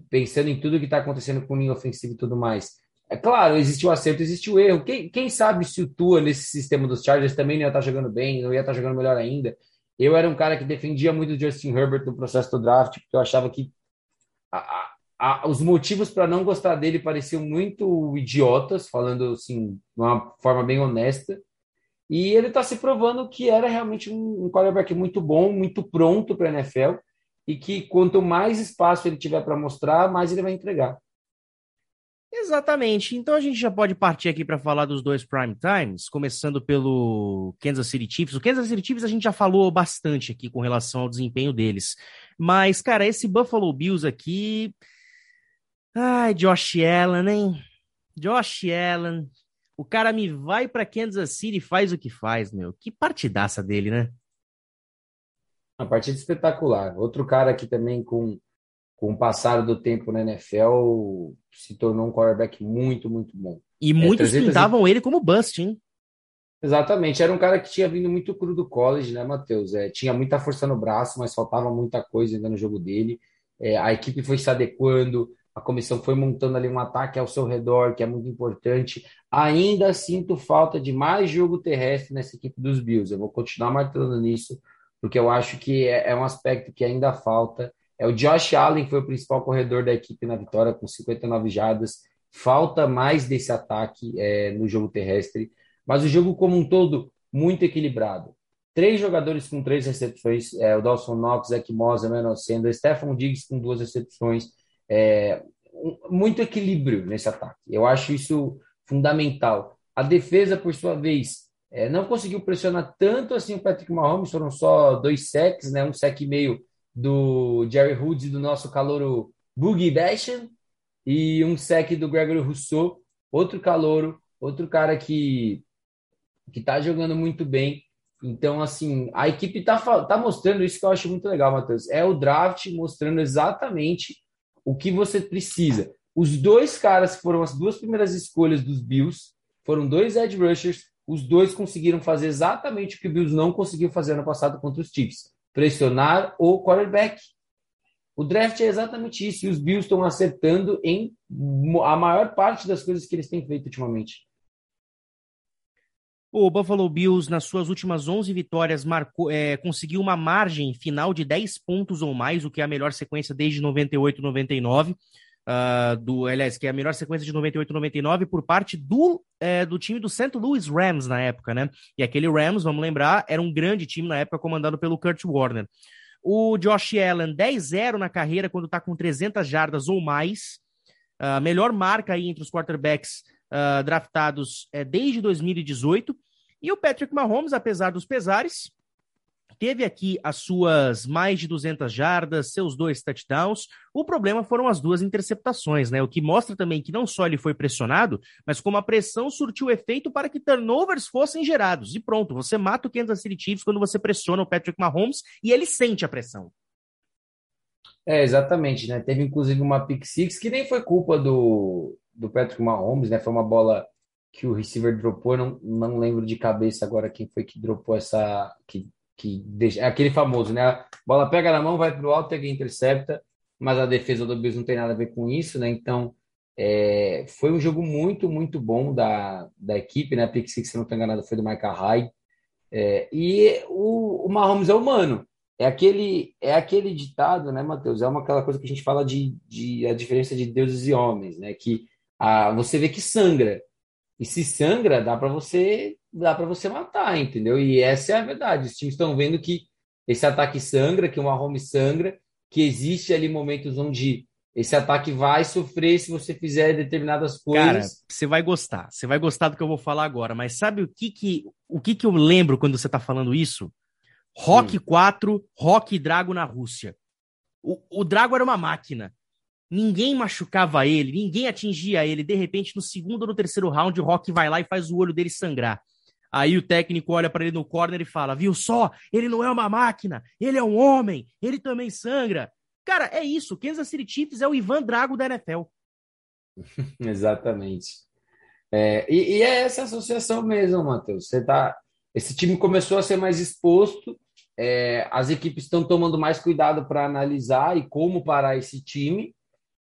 [SPEAKER 2] pensando em tudo que está acontecendo com o linha ofensiva e tudo mais. É claro, existe o acerto, existe o erro. Quem, quem sabe se o Tua nesse sistema dos Chargers também não ia estar tá jogando bem, não ia estar tá jogando melhor ainda. Eu era um cara que defendia muito o Justin Herbert no processo do draft, porque eu achava que a, a, os motivos para não gostar dele pareciam muito idiotas, falando assim, de uma forma bem honesta. E ele está se provando que era realmente um, um quarterback muito bom, muito pronto para a NFL, e que quanto mais espaço ele tiver para mostrar, mais ele vai entregar.
[SPEAKER 1] Exatamente. Então a gente já pode partir aqui para falar dos dois prime times, começando pelo Kansas City Chiefs. O Kansas City Chiefs a gente já falou bastante aqui com relação ao desempenho deles. Mas, cara, esse Buffalo Bills aqui. Ai, Josh Allen, hein? Josh Allen, o cara me vai para Kansas City e faz o que faz, meu. Que partidaça dele, né?
[SPEAKER 2] Uma partida espetacular. Outro cara que também com, com o passar do tempo na NFL se tornou um quarterback muito, muito bom.
[SPEAKER 1] E muitos é, 300... pintavam ele como bust, hein?
[SPEAKER 2] Exatamente, era um cara que tinha vindo muito cru do college, né, Matheus? É, tinha muita força no braço, mas faltava muita coisa ainda no jogo dele. É, a equipe foi se adequando, a comissão foi montando ali um ataque ao seu redor, que é muito importante. Ainda sinto falta de mais jogo terrestre nessa equipe dos Bills. Eu vou continuar martelando nisso, porque eu acho que é, é um aspecto que ainda falta. É o Josh Allen, que foi o principal corredor da equipe na vitória, com 59 jardas. Falta mais desse ataque é, no jogo terrestre. Mas o jogo como um todo, muito equilibrado. Três jogadores com três recepções, é, o Dawson Knox, Zach Moss, Emmanuel Sanders, Stephen Diggs com duas recepções, é, muito equilíbrio nesse ataque. Eu acho isso fundamental. A defesa, por sua vez, é, não conseguiu pressionar tanto assim o Patrick Mahomes, foram só dois sacks, né, um sec e meio do Jerry Hoods e do nosso calouro Boogie Basham e um sec do Gregory Rousseau, outro calouro, outro cara que que está jogando muito bem. Então, assim, a equipe está tá mostrando isso que eu acho muito legal, Matheus. É o draft mostrando exatamente o que você precisa. Os dois caras que foram as duas primeiras escolhas dos Bills foram dois edge rushers. Os dois conseguiram fazer exatamente o que o Bills não conseguiu fazer no passado contra os Chiefs: pressionar o quarterback. O draft é exatamente isso, e os Bills estão acertando em a maior parte das coisas que eles têm feito ultimamente.
[SPEAKER 1] O Buffalo Bills, nas suas últimas 11 vitórias, marcou, é, conseguiu uma margem final de 10 pontos ou mais, o que é a melhor sequência desde 98 99. Uh, do, aliás, que é a melhor sequência de 98 99 por parte do, é, do time do St. Louis Rams na época, né? E aquele Rams, vamos lembrar, era um grande time na época comandado pelo Kurt Warner. O Josh Allen, 10-0 na carreira quando tá com 300 jardas ou mais. A uh, melhor marca aí entre os quarterbacks uh, draftados uh, desde 2018. E o Patrick Mahomes, apesar dos pesares, teve aqui as suas mais de 200 jardas, seus dois touchdowns. O problema foram as duas interceptações, né? O que mostra também que não só ele foi pressionado, mas como a pressão surtiu efeito para que turnovers fossem gerados. E pronto, você mata o Kansas City Chiefs quando você pressiona o Patrick Mahomes e ele sente a pressão.
[SPEAKER 2] É, exatamente, né? Teve inclusive uma pick six que nem foi culpa do, do Patrick Mahomes, né? Foi uma bola que o receiver dropou, não, não lembro de cabeça agora quem foi que dropou essa. Que, que deixa, é aquele famoso, né? A bola pega na mão, vai para o alto e intercepta, mas a defesa do Bills não tem nada a ver com isso, né? Então é, foi um jogo muito, muito bom da, da equipe, né? A pick six, se não estou enganado, foi do Micah Hyde. É, e o, o Mahomes é humano. É aquele, é aquele ditado, né, Matheus? É uma aquela coisa que a gente fala de, de a diferença de deuses e homens, né? Que a, você vê que sangra. E se sangra, dá para você dá para você matar, entendeu? E essa é a verdade. Os times estão vendo que esse ataque sangra, que o Mahomes sangra, que existe ali momentos onde esse ataque vai sofrer se você fizer determinadas coisas. Cara,
[SPEAKER 1] você vai gostar. Você vai gostar do que eu vou falar agora. Mas sabe o que que, o que, que eu lembro quando você está falando isso? Rock hum. 4, Rock Drago na Rússia. O, o Drago era uma máquina. Ninguém machucava ele, ninguém atingia ele. De repente, no segundo ou no terceiro round, o Rock vai lá e faz o olho dele sangrar. Aí o técnico olha para ele no corner e fala: Viu só? Ele não é uma máquina, ele é um homem, ele também sangra. Cara, é isso. Kansas City Chiefs é o Ivan Drago da NFL.
[SPEAKER 2] Exatamente. É, e, e, é essa associação mesmo, Matheus. Você tá, esse time começou a ser mais exposto, é, as equipes estão tomando mais cuidado para analisar e como parar esse time,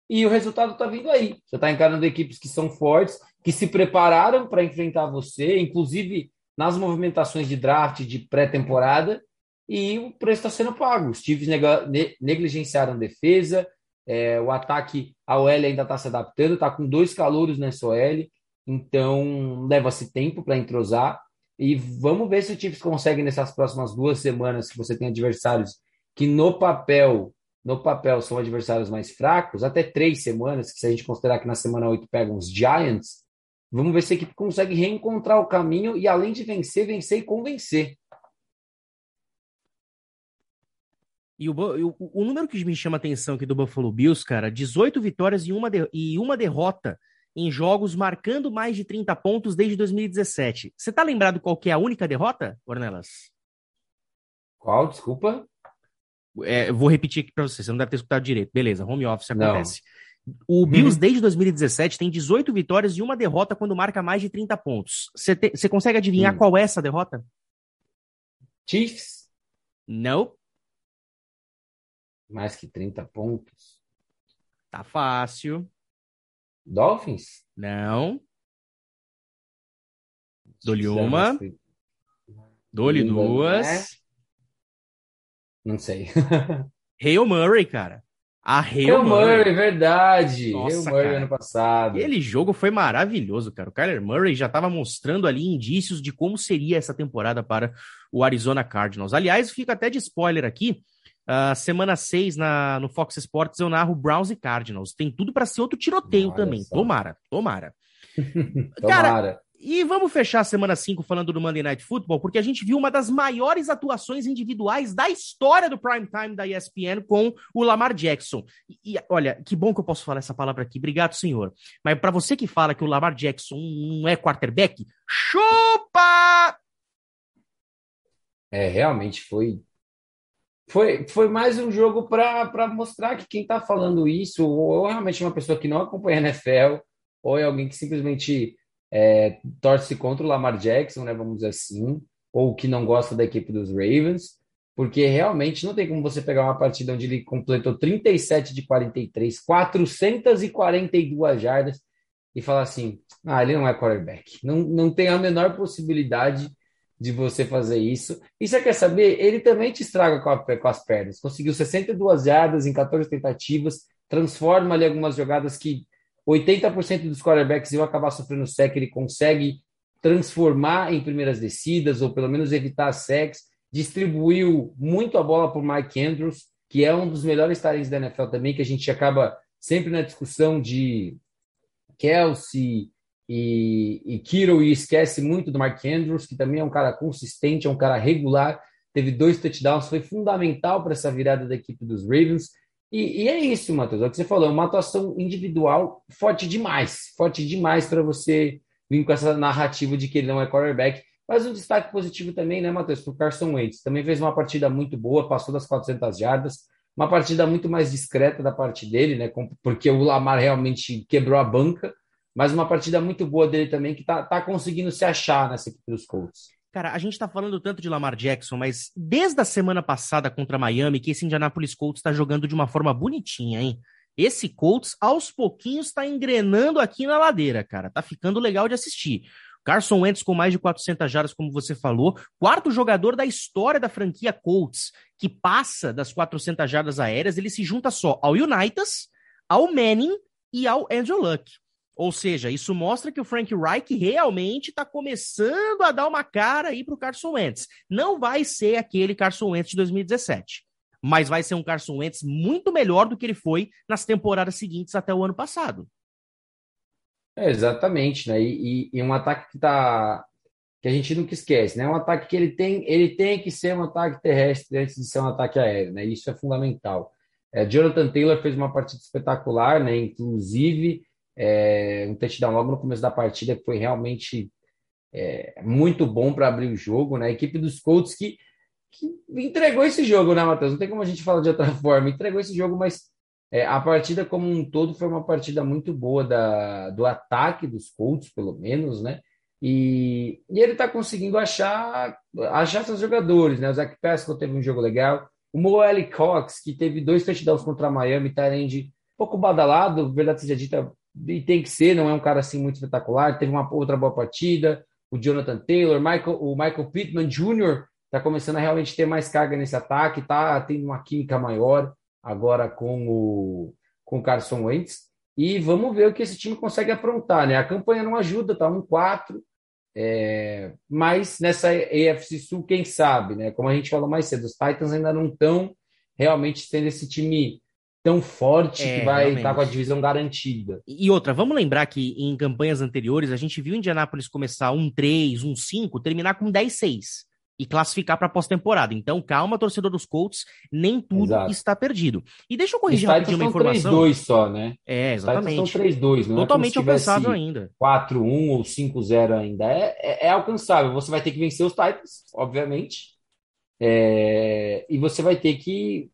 [SPEAKER 2] e o resultado está vindo aí. Você está encarando equipes que são fortes, que se prepararam para enfrentar você, inclusive nas movimentações de draft de pré-temporada, e o preço está sendo pago. Os Chiefs negligenciaram defesa, é, o ataque, a OL ainda está se adaptando, está com dois calouros nessa OL, então leva-se tempo para entrosar. E vamos ver se o Chiefs consegue nessas próximas duas semanas que você tem adversários que no papel, no papel são adversários mais fracos, até três semanas, que se a gente considerar que na semana 8 pegam os Giants, vamos ver se a equipe consegue reencontrar o caminho e além de vencer, vencer e convencer.
[SPEAKER 1] E o, o, o, número que me chama a atenção aqui do Buffalo Bills, cara, 18 vitórias e uma, de, e uma derrota em jogos marcando mais de 30 pontos desde 2017. Você tá lembrado qual que é a única derrota, Ornelas?
[SPEAKER 2] Qual? Desculpa.
[SPEAKER 1] É, vou repetir aqui para você, você não deve ter escutado direito. Beleza, home office acontece. Não. O Bills, uhum. desde 2017, tem 18 vitórias e uma derrota quando marca mais de 30 pontos. Você consegue adivinhar hum. qual é essa derrota?
[SPEAKER 2] Chiefs?
[SPEAKER 1] Não.
[SPEAKER 2] Mais que 30 pontos.
[SPEAKER 1] Tá fácil.
[SPEAKER 2] Dolphins?
[SPEAKER 1] Não. Dou-lhe uma. Dou-lhe duas.
[SPEAKER 2] Não sei.
[SPEAKER 1] Hail Murray, cara.
[SPEAKER 2] A Hail, Hail Murray. Murray, verdade. Nossa, Hail Murray cara. ano passado.
[SPEAKER 1] Aquele jogo foi maravilhoso, cara. O Kyler Murray já estava mostrando ali indícios de como seria essa temporada para o Arizona Cardinals. Aliás, fica até de spoiler aqui. Uh, semana 6 na, no Fox Sports eu narro Browns e Cardinals. Tem tudo para ser outro tiroteio Olha também. Só. Tomara, tomara. Cara, e vamos fechar a semana 5 falando do Monday Night Football, porque a gente viu uma das maiores atuações individuais da história do prime time da ESPN com o Lamar Jackson. E, e olha, que bom que eu posso falar essa palavra aqui. Obrigado, senhor. Mas para você que fala que o Lamar Jackson não é quarterback, chupa!
[SPEAKER 2] É, realmente foi foi, foi mais um jogo para mostrar que quem está falando isso, ou realmente é uma pessoa que não acompanha a NFL, ou é alguém que simplesmente é, torce contra o Lamar Jackson, né, vamos dizer assim, ou que não gosta da equipe dos Ravens, porque realmente não tem como você pegar uma partida onde ele completou 37 de 43, 442 jardas e falar assim: ah, ele não é quarterback. Não, não tem a menor possibilidade de você fazer isso. E você quer saber? Ele também te estraga com, a, com as pernas. Conseguiu 62 jardas em 14 tentativas, transforma ali algumas jogadas que 80% dos quarterbacks iam acabar sofrendo sec, ele consegue transformar em primeiras descidas, ou pelo menos evitar secs. Distribuiu muito a bola para o Mike Andrews, que é um dos melhores talentos da NFL também, que a gente acaba sempre na discussão de Kelsey, e, e Kiro e esquece muito do Mark Andrews, que também é um cara consistente, é um cara regular, teve dois touchdowns, foi fundamental para essa virada da equipe dos Ravens. E, e é isso, Matheus, é o que você falou, é uma atuação individual forte demais, forte demais para você vir com essa narrativa de que ele não é quarterback. Mas um destaque positivo também, né, Matheus, para o Carson Wentz. Também fez uma partida muito boa, passou das 400 jardas, uma partida muito mais discreta da parte dele, né, porque o Lamar realmente quebrou a banca, mas uma partida muito boa dele também, que tá, tá conseguindo se achar nessa equipe dos Colts.
[SPEAKER 1] Cara, a gente tá falando tanto de Lamar Jackson, mas desde a semana passada contra Miami, que esse Indianapolis Colts tá jogando de uma forma bonitinha, hein? Esse Colts, aos pouquinhos, tá engrenando aqui na ladeira, cara. Tá ficando legal de assistir. Carson Wentz com mais de 400 jardas, como você falou, quarto jogador da história da franquia Colts que passa das 400 jardas aéreas, ele se junta só ao Unitas, ao Manning e ao Andrew Luck. Ou seja, isso mostra que o Frank Reich realmente está começando a dar uma cara aí para o Carson Wentz. Não vai ser aquele Carson Wentz de 2017, mas vai ser um Carson Wentz muito melhor do que ele foi nas temporadas seguintes até o ano passado.
[SPEAKER 2] É, exatamente, né? E, e, e, um ataque que tá que a gente nunca esquece, né? Um ataque que ele tem, ele tem que ser um ataque terrestre antes de ser um ataque aéreo, né? Isso é fundamental. É, Jonathan Taylor fez uma partida espetacular, né? Inclusive é, um touchdown logo no começo da partida que foi realmente é, muito bom para abrir o jogo, né? A equipe dos Colts que, que entregou esse jogo, né, Matheus? Não tem como a gente falar de outra forma. Entregou esse jogo, mas é, a partida como um todo foi uma partida muito boa da, do ataque dos Colts, pelo menos, né? E, e ele está conseguindo achar, achar seus jogadores, né? O Zach Pascal teve um jogo legal. O Moelle Cox, que teve dois touchdowns contra a Miami, um pouco badalado, verdade seja dita, e tem que ser, não é um cara assim muito espetacular. Teve uma outra boa partida. O Jonathan Taylor, Michael, o Michael Pittman Jr. está começando a realmente ter mais carga nesse ataque, tá tendo uma química maior agora com o, com o Carson Wentz. E vamos ver o que esse time consegue aprontar, né? A campanha não ajuda, tá um 4, é, mas nessa AFC Sul, quem sabe, né? Como a gente falou mais cedo, os Titans ainda não estão realmente tendo esse time tão forte é, que vai estar tá com a divisão garantida.
[SPEAKER 1] E outra, vamos lembrar que em campanhas anteriores a gente viu Indianápolis começar um 3, um 5, terminar com 10-6 e classificar para pós-temporada. Então, calma, torcedor dos Colts, nem tudo Exato. está perdido. E deixa eu corrigir rapidinho uma informação.
[SPEAKER 2] São 3-2 só, né?
[SPEAKER 1] É, exatamente.
[SPEAKER 2] São 3-2,
[SPEAKER 1] não é Totalmente é alcançável ainda.
[SPEAKER 2] 4-1 ou 5-0 ainda. É, é, é, alcançável. Você vai ter que vencer os Titans, obviamente. É, e você vai ter que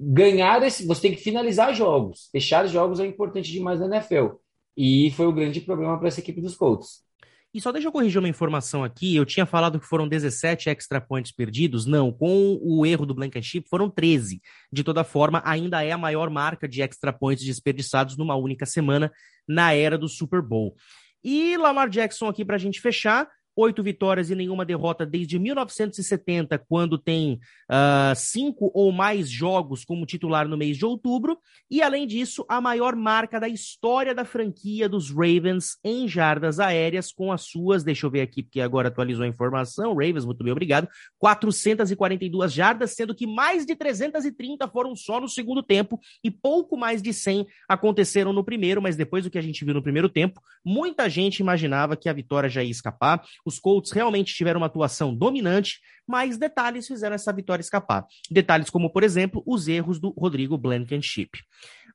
[SPEAKER 2] ganhar esse. Você tem que finalizar jogos. Fechar jogos é importante demais na NFL. E foi o grande problema para essa equipe dos Colts.
[SPEAKER 1] E só deixa eu corrigir uma informação aqui. Eu tinha falado que foram 17 extra points perdidos. Não, com o erro do Blankenship foram 13. De toda forma, ainda é a maior marca de extra points desperdiçados numa única semana na era do Super Bowl. E Lamar Jackson aqui para a gente fechar oito vitórias e nenhuma derrota desde 1970, quando tem uh, cinco ou mais jogos como titular no mês de outubro. E, além disso, a maior marca da história da franquia dos Ravens em jardas aéreas, com as suas, deixa eu ver aqui, porque agora atualizou a informação, Ravens, muito bem, obrigado, 442 jardas, sendo que mais de 330 foram só no segundo tempo e pouco mais de 100 aconteceram no primeiro, mas depois do que a gente viu no primeiro tempo, muita gente imaginava que a vitória já ia escapar. Os Colts realmente tiveram uma atuação dominante, mas detalhes fizeram essa vitória escapar. Detalhes como, por exemplo, os erros do Rodrigo Blankenship.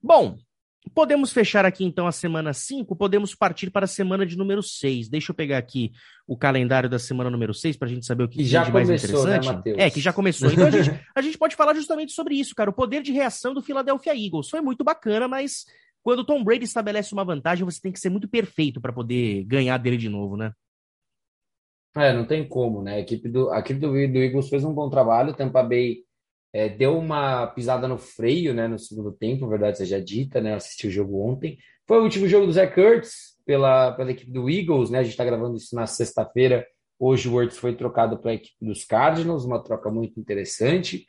[SPEAKER 1] Bom, Podemos fechar aqui então a semana 5, podemos partir para a semana de número 6. Deixa eu pegar aqui o calendário da semana número 6 para a gente saber o que,
[SPEAKER 2] já
[SPEAKER 1] de
[SPEAKER 2] mais começou, né, interessante.
[SPEAKER 1] Né, é, que já começou. Então a gente, a gente pode falar justamente sobre isso, cara. O poder de reação do Philadelphia Eagles. Foi muito bacana, mas quando Tom Brady estabelece uma vantagem, você tem que ser muito perfeito para poder ganhar dele de novo, né?
[SPEAKER 2] É, não tem como, né? A equipe do, a equipe do, do Eagles fez um bom trabalho, Tampa Bay é, deu uma pisada no freio, né, no segundo tempo, verdade seja dita, né? Assisti o jogo ontem. Foi o último jogo do Zé Kurtz pela, pela equipe do Eagles, né? A gente está gravando isso na sexta-feira. Hoje o Wurtz foi trocado para a equipe dos Cardinals, uma troca muito interessante.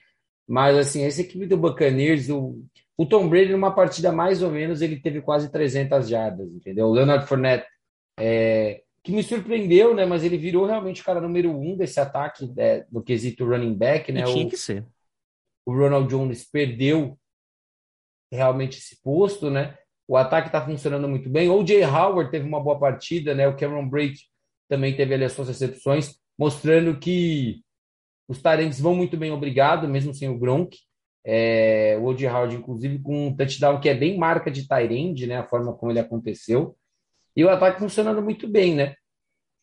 [SPEAKER 2] Mas, assim, essa equipe do Buccaneers, o, o Tom Brady, numa partida mais ou menos, ele teve quase 300 jardas, entendeu? O Leonard Fournette é, que me surpreendeu, né? Mas ele virou realmente o cara número um desse ataque né, no quesito running back, né?
[SPEAKER 1] E tinha
[SPEAKER 2] o,
[SPEAKER 1] que ser.
[SPEAKER 2] O Ronald Jones perdeu realmente esse posto, né? O ataque está funcionando muito bem. O Jay Howard teve uma boa partida, né? O Cameron Brake também teve ali as suas recepções, mostrando que os Tyrants vão muito bem, obrigado, mesmo sem o Gronk. É, o O.J. Howard, inclusive, com um touchdown que é bem marca de Tyrande, né? A forma como ele aconteceu. E o ataque funcionando muito bem, né?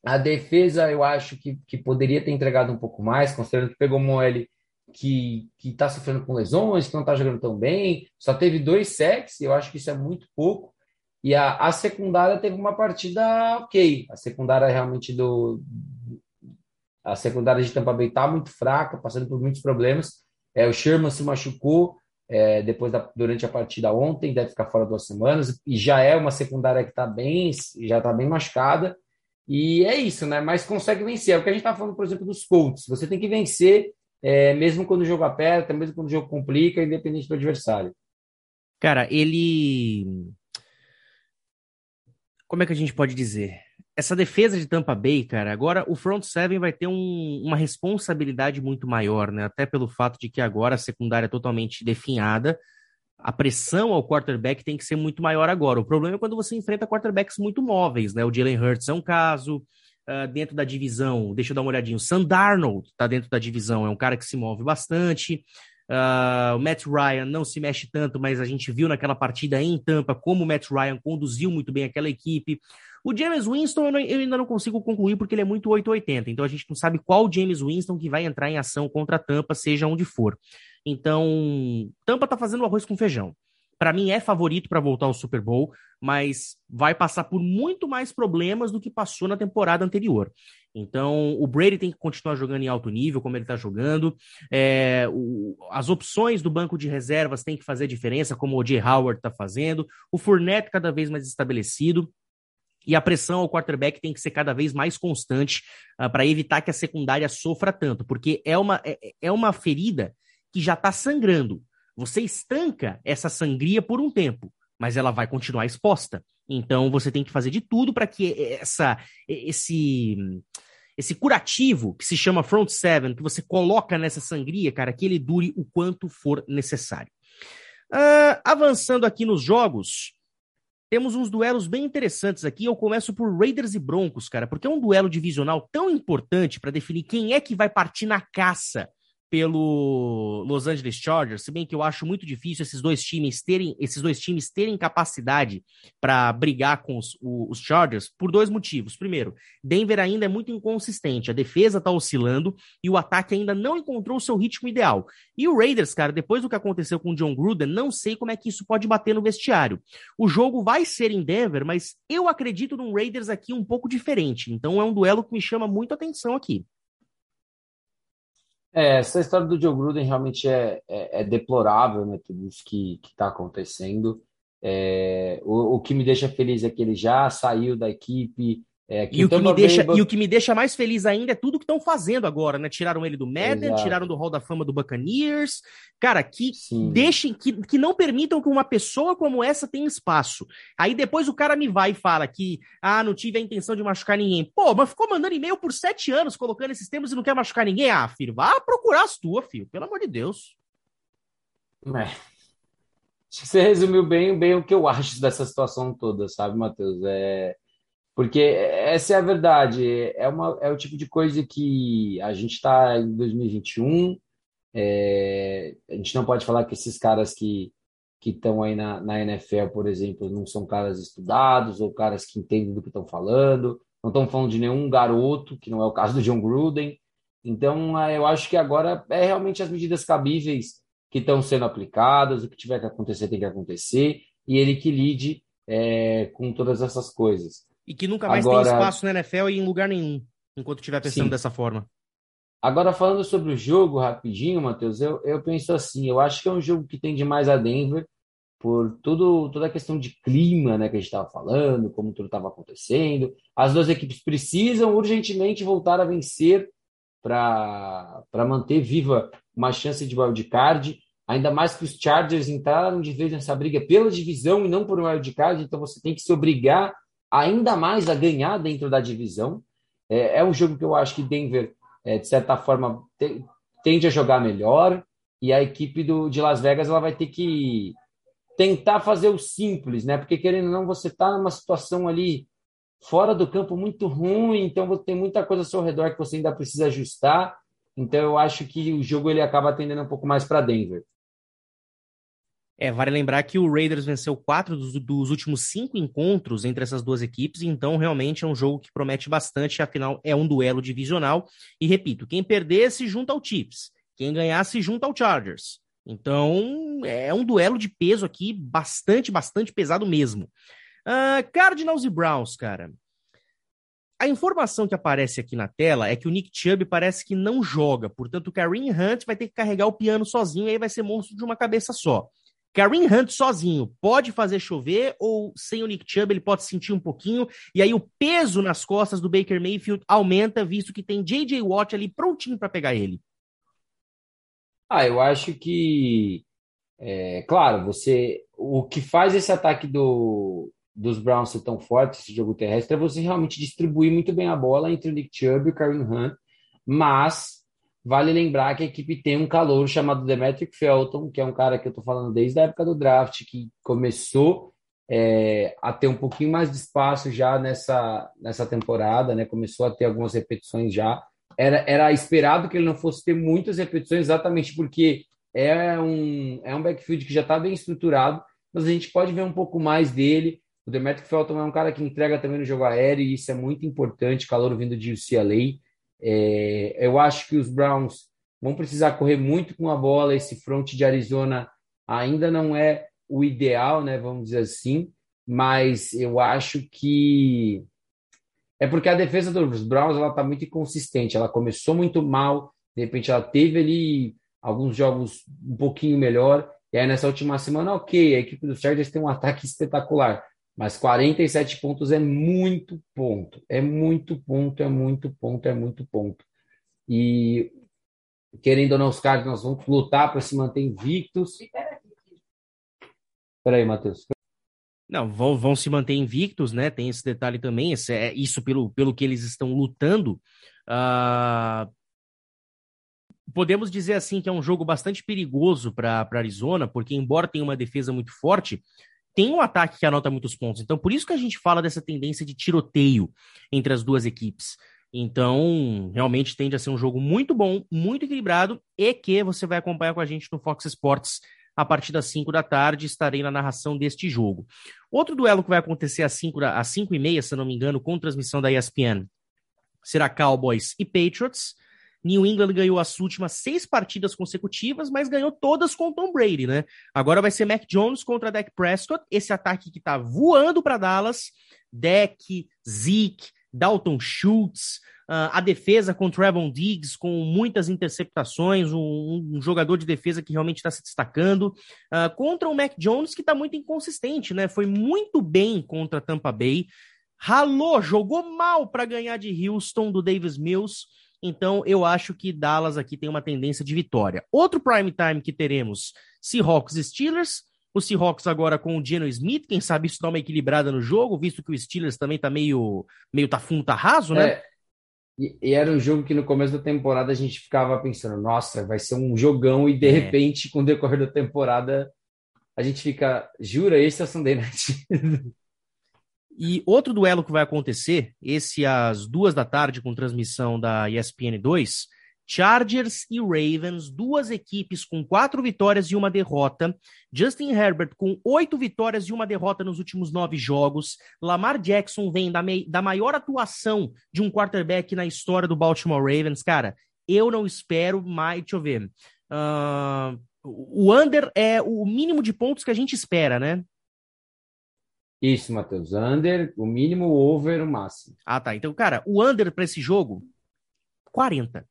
[SPEAKER 2] A defesa, eu acho que, que poderia ter entregado um pouco mais, considerando que pegou o Moelle que está sofrendo com lesões, que não está jogando tão bem, só teve dois sacks, eu acho que isso é muito pouco. E a, a secundária teve uma partida ok. A secundária realmente do. A secundária de Tampa Bay está muito fraca, passando por muitos problemas. É, o Sherman se machucou, é, depois da, durante a partida ontem, deve ficar fora duas semanas, e já é uma secundária que está bem, já está bem machucada. E é isso, né? Mas consegue vencer. É o que a gente está falando, por exemplo, dos Colts. Você tem que vencer, é, mesmo quando o jogo aperta, mesmo quando o jogo complica, independente do adversário.
[SPEAKER 1] Cara, ele. Como é que a gente pode dizer? Essa defesa de Tampa Bay, cara, agora o front seven vai ter um, uma responsabilidade muito maior, né? Até pelo fato de que agora a secundária é totalmente definhada a pressão ao quarterback tem que ser muito maior agora. O problema é quando você enfrenta quarterbacks muito móveis, né? O Jalen Hurts é um caso. Uh, dentro da divisão, deixa eu dar uma olhadinha. O Sam Darnold tá dentro da divisão, é um cara que se move bastante. Uh, o Matt Ryan não se mexe tanto, mas a gente viu naquela partida em Tampa como o Matt Ryan conduziu muito bem aquela equipe. O James Winston eu, não, eu, ainda não consigo concluir porque ele é muito 880, então a gente não sabe qual James Winston que vai entrar em ação contra a Tampa, seja onde for. Então, Tampa tá fazendo arroz com feijão. Para mim é favorito para voltar ao Super Bowl, mas vai passar por muito mais problemas do que passou na temporada anterior. Então, o Brady tem que continuar jogando em alto nível, como ele está jogando. É, o, as opções do banco de reservas têm que fazer diferença, como o Jay Howard está fazendo. O Fournette cada vez mais estabelecido. E a pressão ao quarterback tem que ser cada vez mais constante uh, para evitar que a secundária sofra tanto, porque é uma, é, é uma ferida que já está sangrando. Você estanca essa sangria por um tempo, mas ela vai continuar exposta. Então você tem que fazer de tudo para que essa, esse, esse curativo que se chama front seven, que você coloca nessa sangria, cara, que ele dure o quanto for necessário. Uh, avançando aqui nos jogos, temos uns duelos bem interessantes aqui. Eu começo por Raiders e Broncos, cara, porque é um duelo divisional tão importante para definir quem é que vai partir na caça pelo Los Angeles Chargers, se bem que eu acho muito difícil esses dois times terem esses dois times terem capacidade para brigar com os, os, Chargers por dois motivos. Primeiro, Denver ainda é muito inconsistente, a defesa está oscilando e o ataque ainda não encontrou o seu ritmo ideal. E o Raiders, cara, depois do que aconteceu com o John Gruden, não sei como é que isso pode bater no vestiário. O jogo vai ser em Denver, mas eu acredito num Raiders aqui um pouco diferente. Então é um duelo que me chama muito atenção aqui.
[SPEAKER 2] É, essa história do Joe Gruden realmente é, é, é deplorável, né? Tudo isso que está acontecendo. É, o, o que me deixa feliz é que ele já saiu da equipe,
[SPEAKER 1] é, e, o que me deixa, e o que me deixa mais feliz ainda é tudo que estão fazendo agora, né? Tiraram ele do Madden, Exato. tiraram do Hall da Fama do Buccaneers. Cara, que Sim. deixem, que, que não permitam que uma pessoa como essa tenha espaço. Aí depois o cara me vai e fala que, ah, não tive a intenção de machucar ninguém. Pô, mas ficou mandando e-mail por sete anos colocando esses termos e não quer machucar ninguém? Ah, filho, vá procurar as tuas, filho, pelo amor de Deus.
[SPEAKER 2] É. Acho que você resumiu bem, bem o que eu acho dessa situação toda, sabe, Matheus? É porque essa é a verdade, é, uma, é o tipo de coisa que a gente está em 2021, é, a gente não pode falar que esses caras que que estão aí na, na NFL, por exemplo, não são caras estudados ou caras que entendem do que estão falando, não estão falando de nenhum garoto, que não é o caso do John Gruden. Então, é, eu acho que agora é realmente as medidas cabíveis que estão sendo aplicadas, o que tiver que acontecer tem que acontecer, e ele que lide é, com todas essas coisas.
[SPEAKER 1] E que nunca mais Agora... tem espaço na NFL e em lugar nenhum, enquanto estiver pensando Sim. dessa forma.
[SPEAKER 2] Agora, falando sobre o jogo rapidinho, Matheus, eu, eu penso assim, eu acho que é um jogo que tende mais a Denver, por tudo, toda a questão de clima né, que a gente estava falando, como tudo estava acontecendo. As duas equipes precisam urgentemente voltar a vencer para manter viva uma chance de wildcard, ainda mais que os Chargers entraram de vez nessa briga pela divisão e não por um wildcard, então você tem que se obrigar ainda mais a ganhar dentro da divisão. É, é um jogo que eu acho que Denver, é, de certa forma, te, tende a jogar melhor e a equipe do, de Las Vegas ela vai ter que tentar fazer o simples, né? Porque querendo ou não, você está numa situação ali fora do campo muito ruim, então tem muita coisa ao seu redor que você ainda precisa ajustar. Então eu acho que o jogo ele acaba atendendo um pouco mais para Denver.
[SPEAKER 1] É, vale lembrar que o Raiders venceu quatro dos, dos, últimos cinco encontros entre essas duas equipes, então realmente é um jogo que promete bastante, afinal é um duelo divisional. E repito, quem perder se junta ao Chiefs, quem ganhar se junta ao Chargers. Então é um duelo de peso aqui bastante, bastante pesado mesmo. Uh, Cardinals e Browns, cara. A informação que aparece aqui na tela é que o Nick Chubb parece que não joga, portanto o Kareem Hunt vai ter que carregar o piano sozinho e aí vai ser monstro de uma cabeça só. Kareem Hunt sozinho pode fazer chover ou sem o Nick Chubb ele pode sentir um pouquinho e aí o peso nas costas do Baker Mayfield aumenta visto que tem JJ Watt ali prontinho para pegar ele?
[SPEAKER 2] Ah, eu acho que é, claro, você o que faz esse ataque do, dos Browns ser tão forte, esse jogo terrestre, é você realmente distribuir muito bem a bola entre o Nick Chubb e o Kareem Hunt, mas Vale lembrar que a equipe tem um calor chamado Demetric Felton, que é um cara que eu estou falando desde a época do draft, que começou é, a ter um pouquinho mais de espaço já nessa, nessa temporada, né? Começou a ter algumas repetições já. Era, era esperado que ele não fosse ter muitas repetições, exatamente porque é um, é um backfield que já está bem estruturado, mas a gente pode ver um pouco mais dele. O Demetric Felton é um cara que entrega também no jogo aéreo, e isso é muito importante, calor vindo de UCLA. É, eu acho que os Browns vão precisar correr muito com a bola. Esse front de Arizona ainda não é o ideal, né? Vamos dizer assim, mas eu acho que é porque a defesa dos Browns ela está muito inconsistente. Ela começou muito mal, de repente ela teve ali alguns jogos um pouquinho melhor. E aí nessa última semana, ok, a equipe dos Chargers tem um ataque espetacular. Mas 47 pontos é muito ponto. É muito ponto, é muito ponto, é muito ponto. E querendo ou não, os caras nós vamos lutar para se manter invictos. Peraí, Matheus.
[SPEAKER 1] Não, vão, vão se manter invictos, né? Tem esse detalhe também. Esse, é isso pelo, pelo que eles estão lutando. Uh, podemos dizer assim que é um jogo bastante perigoso para Arizona, porque embora tenha uma defesa muito forte, tem um ataque que anota muitos pontos. Então, por isso que a gente fala dessa tendência de tiroteio entre as duas equipes. Então, realmente tende a ser um jogo muito bom, muito equilibrado e que você vai acompanhar com a gente no Fox Sports a partir das 5 da tarde. Estarei na narração deste jogo. Outro duelo que vai acontecer às 5, às 5 e meia, se não me engano, com transmissão da ESPN, será Cowboys e Patriots. New England ganhou as últimas seis partidas consecutivas, mas ganhou todas com Tom Brady, né? Agora vai ser Mac Jones contra Dak Prescott, esse ataque que tá voando para Dallas. Dak, Zeke, Dalton Schultz, uh, a defesa com Trevon Diggs, com muitas interceptações, um, um jogador de defesa que realmente está se destacando, uh, contra o Mac Jones, que está muito inconsistente, né? Foi muito bem contra Tampa Bay, ralou, jogou mal para ganhar de Houston, do Davis Mills. Então, eu acho que Dallas aqui tem uma tendência de vitória. Outro prime time que teremos: Seahawks e Steelers. O Seahawks agora com o Geno Smith, quem sabe isso dá uma equilibrada no jogo, visto que o Steelers também tá meio, meio tá fundo, tá raso, né? É,
[SPEAKER 2] e, e, era um jogo que no começo da temporada a gente ficava pensando, nossa, vai ser um jogão, e de é. repente, com o decorrer da temporada, a gente fica, jura, esse é o Sunday Night.
[SPEAKER 1] E outro duelo que vai acontecer, esse às duas da tarde com transmissão da ESPN 2, Chargers e Ravens, duas equipes com quatro vitórias e uma derrota. Justin Herbert com oito vitórias e uma derrota nos últimos nove jogos. Lamar Jackson vem da, da maior atuação de um quarterback na história do Baltimore Ravens. Cara, eu não espero mais. Deixa eu ver. Uh, o under é o mínimo de pontos que a gente espera, né?
[SPEAKER 2] Isso, Matheus. Under, o mínimo, o over, o máximo.
[SPEAKER 1] Ah, tá. Então, cara, o under para esse jogo, 40.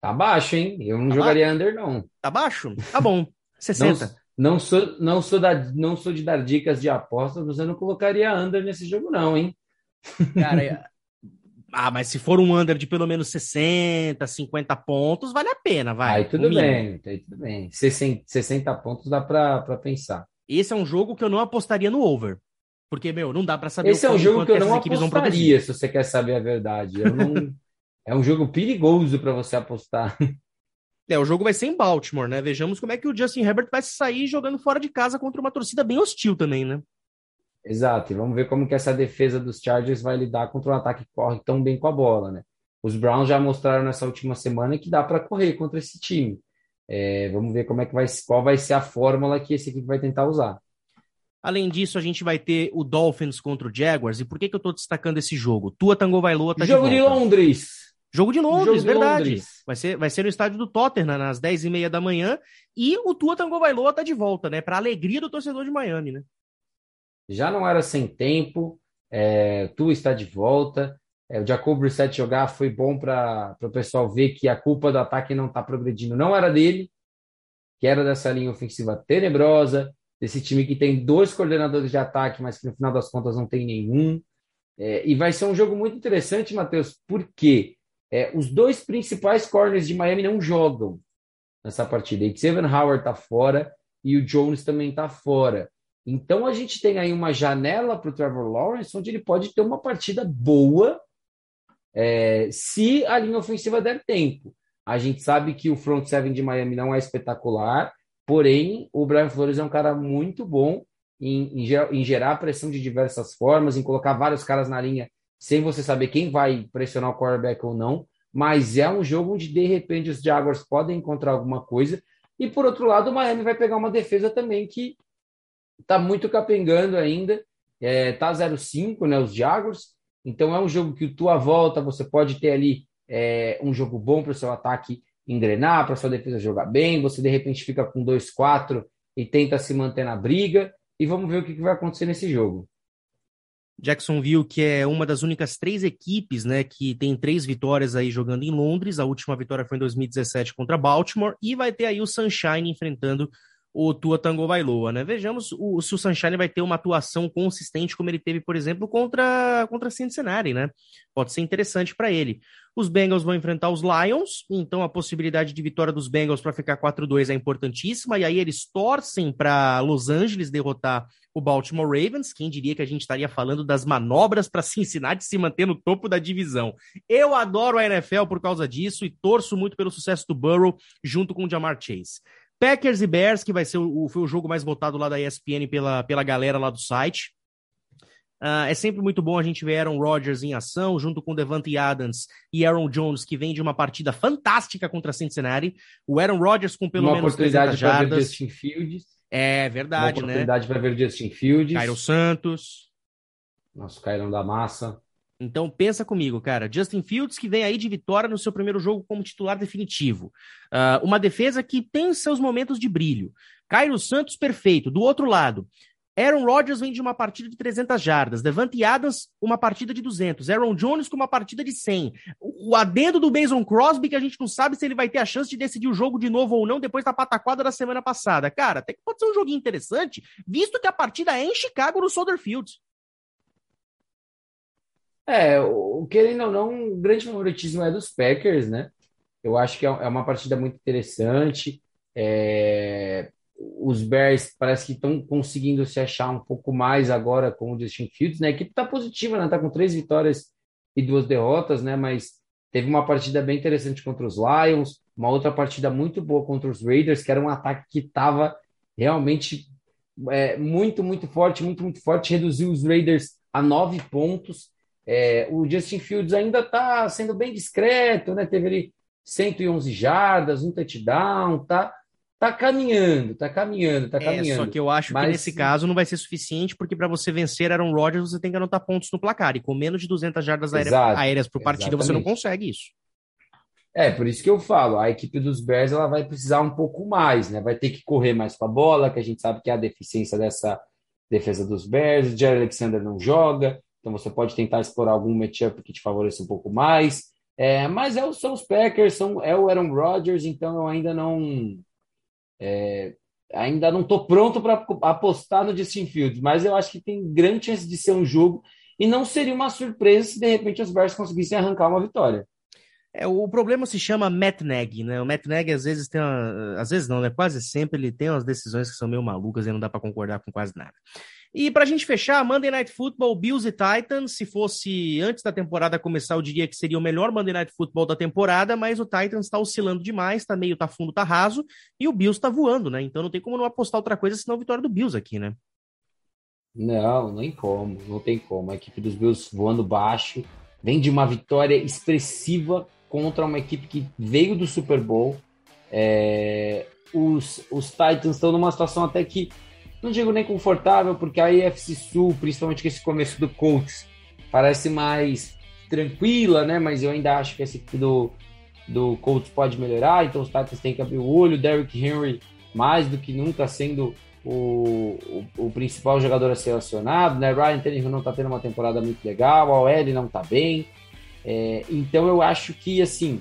[SPEAKER 2] Tá baixo, hein? Eu não tá jogaria baixo? under, não.
[SPEAKER 1] Tá baixo? Tá bom. 60.
[SPEAKER 2] Não, não, sou, não, sou da, não sou de dar dicas de apostas, você não colocaria under nesse jogo, não, hein?
[SPEAKER 1] Cara, é, ah, mas se for um under de pelo menos 60, 50 pontos, vale a pena, vai.
[SPEAKER 2] Aí tudo bem, aí tudo bem. 60, 60 pontos dá para pensar.
[SPEAKER 1] Esse é um jogo que eu não apostaria no over. Porque, meu, não dá para saber
[SPEAKER 2] Esse é um jogo que eu não apostaria, se você quer saber a verdade. Não... é um jogo perigoso para você apostar.
[SPEAKER 1] É, o jogo vai ser em Baltimore, né? Vejamos como é que o Justin Herbert vai sair jogando fora de casa contra uma torcida bem hostil também, né?
[SPEAKER 2] Exato, e vamos ver como que essa defesa dos Chargers vai lidar contra um ataque que corre tão bem com a bola, né? Os Browns já mostraram nessa última semana que dá para correr contra esse time. É, vamos ver como é que vai, qual vai ser a fórmula que esse equipe vai tentar usar.
[SPEAKER 1] Além disso, a gente vai ter o Dolphins contra o Jaguars. E por que, que eu estou destacando esse jogo? Tua Tango Vailoa tá
[SPEAKER 2] Jogo de, de, Londres.
[SPEAKER 1] Jogo de Londres, jogo verdade. De Londres. Vai, ser, vai ser no estádio do Tottenham, nas 10h30 da manhã. E o Tua Tango Vailoa tá de volta, né? Para alegria do torcedor de Miami, né?
[SPEAKER 2] Já não era sem tempo. É, Tua está de volta. É, o Jacob Brissett jogar foi bom para o pessoal ver que a culpa do ataque não está progredindo não era dele. que era dessa linha ofensiva tenebrosa, desse time que tem dois coordenadores de ataque, mas que no final das contas não tem nenhum. É, e vai ser um jogo muito interessante, Matheus, porque é, os dois principais corners de Miami não jogam nessa partida. E Xavier Howard está fora e o Jones também está fora. Então a gente tem aí uma janela para o Trevor Lawrence, onde ele pode ter uma partida boa é, se a linha ofensiva der tempo. A gente sabe que o front seven de Miami não é espetacular, porém o Brian Flores é um cara muito bom em, em, em gerar pressão de diversas formas, em colocar vários caras na linha sem você saber quem vai pressionar o quarterback ou não. Mas é um jogo onde de repente os Jaguars podem encontrar alguma coisa. E por outro lado, o Miami vai pegar uma defesa também que está muito capengando ainda. É, tá 0-5, né? Os Jaguars. Então é um jogo que tua volta, você pode ter ali é, um jogo bom para o seu ataque engrenar, para sua defesa jogar bem. Você de repente fica com 2-4 e tenta se manter na briga. E vamos ver o que, que vai acontecer nesse jogo.
[SPEAKER 1] Jacksonville, que é uma das únicas três equipes, né, que tem três vitórias aí jogando em Londres. A última vitória foi em 2017 contra Baltimore e vai ter aí o Sunshine enfrentando o Tua Tango Bailoa, né? Vejamos o, se o Sunshine vai ter uma atuação consistente como ele teve, por exemplo, contra contra Cincinnati, né? Pode ser interessante para ele. Os Bengals vão enfrentar os Lions, então a possibilidade de vitória dos Bengals para ficar 4-2 é importantíssima, e aí eles torcem para Los Angeles derrotar o Baltimore Ravens. Quem diria que a gente estaria falando das manobras para Cincinnati se manter no topo da divisão? Eu adoro a NFL por causa disso e torço muito pelo sucesso do Burrow junto com o Jamar Chase. Packers e Bears, que vai ser o, foi o jogo mais votado lá da ESPN pela, pela galera lá do site. Uh, é sempre muito bom a gente ver Aaron Rodgers em ação, junto com Devante Adams e Aaron Jones, que vem de uma partida fantástica contra Cincinnati. O Aaron Rodgers com pelo
[SPEAKER 2] uma
[SPEAKER 1] menos
[SPEAKER 2] oportunidade para ver Justin Fields.
[SPEAKER 1] É verdade,
[SPEAKER 2] uma
[SPEAKER 1] né?
[SPEAKER 2] oportunidade para ver Justin Fields.
[SPEAKER 1] Cairo Santos.
[SPEAKER 2] Nosso Cairão da Massa.
[SPEAKER 1] Então pensa comigo, cara. Justin Fields que vem aí de vitória no seu primeiro jogo como titular definitivo. Uh, uma defesa que tem seus momentos de brilho. Cairo Santos perfeito. Do outro lado, Aaron Rodgers vem de uma partida de 300 jardas. Devante Adams, uma partida de 200. Aaron Jones com uma partida de 100. O adendo do Mason Crosby, que a gente não sabe se ele vai ter a chance de decidir o jogo de novo ou não depois da pataquada da semana passada. Cara, até que pode ser um joguinho interessante, visto que a partida é em Chicago, no Soldier Field.
[SPEAKER 2] É, o, querendo ou não, o grande favoritismo é dos Packers, né? Eu acho que é, é uma partida muito interessante. É, os Bears parece que estão conseguindo se achar um pouco mais agora com o Justin Fields, né? A equipe está positiva, né? Está com três vitórias e duas derrotas, né? Mas teve uma partida bem interessante contra os Lions, uma outra partida muito boa contra os Raiders, que era um ataque que estava realmente é, muito, muito forte, muito, muito forte, reduziu os Raiders a nove pontos. É, o Justin Fields ainda está sendo bem discreto, né? Teve ali 111 jardas, um touchdown, tá, tá caminhando, tá caminhando, tá caminhando. É,
[SPEAKER 1] só que eu acho Mas... que nesse caso não vai ser suficiente, porque para você vencer Aaron Rodgers, você tem que anotar pontos no placar, e com menos de 200 jardas Exato, aéreas por partida, exatamente. você não consegue isso.
[SPEAKER 2] É, por isso que eu falo, a equipe dos Bears ela vai precisar um pouco mais, né? Vai ter que correr mais com a bola, que a gente sabe que é a deficiência dessa defesa dos Bears. O Jerry Alexander não joga, então você pode tentar explorar algum matchup que te favoreça um pouco mais. É, mas é, são os Packers, são, é o Aaron Rodgers, então eu ainda não. É, ainda não estou pronto para apostar no Justin Fields, mas eu acho que tem grande chance de ser um jogo e não seria uma surpresa se de repente os Bears conseguissem arrancar uma vitória.
[SPEAKER 1] É, o problema se chama Matt Nagy, né? O Matt Nagy às vezes tem uma, às vezes não, né? Quase sempre ele tem umas decisões que são meio malucas e não dá para concordar com quase nada. E para a gente fechar, Monday Night Football, Bills e Titans. Se fosse antes da temporada começar, eu diria que seria o melhor Monday Night Football da temporada, mas o Titans está oscilando demais, tá meio, tá fundo, tá raso, e o Bills está voando, né? Então não tem como não apostar outra coisa senão a vitória do Bills aqui, né?
[SPEAKER 2] Não, nem como, não tem como. A equipe dos Bills voando baixo, vem de uma vitória expressiva contra uma equipe que veio do Super Bowl. É... Os, os Titans estão numa situação até que não digo nem confortável, porque a AFC Sul, principalmente com esse começo do Colts, parece mais tranquila, né? Mas eu ainda acho que esse do, do Colts pode melhorar, então os Titans têm que abrir o olho. Derrick Henry, mais do que nunca, sendo o, o, o principal jogador a ser acionado, né? Ryan Tannehill não tá tendo uma temporada muito legal, a OL não tá bem. É, então eu acho que, assim,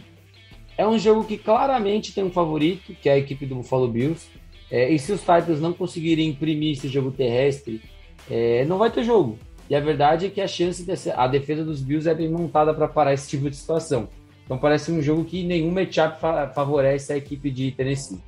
[SPEAKER 2] é um jogo que claramente tem um favorito, que é a equipe do Buffalo Bills. É, e se os Titans não conseguirem imprimir esse jogo terrestre, é, não vai ter jogo. E a verdade é que a chance dessa, a defesa dos Bills é bem montada para parar esse tipo de situação. Então parece um jogo que nenhum matchup fa favorece a equipe de Tennessee.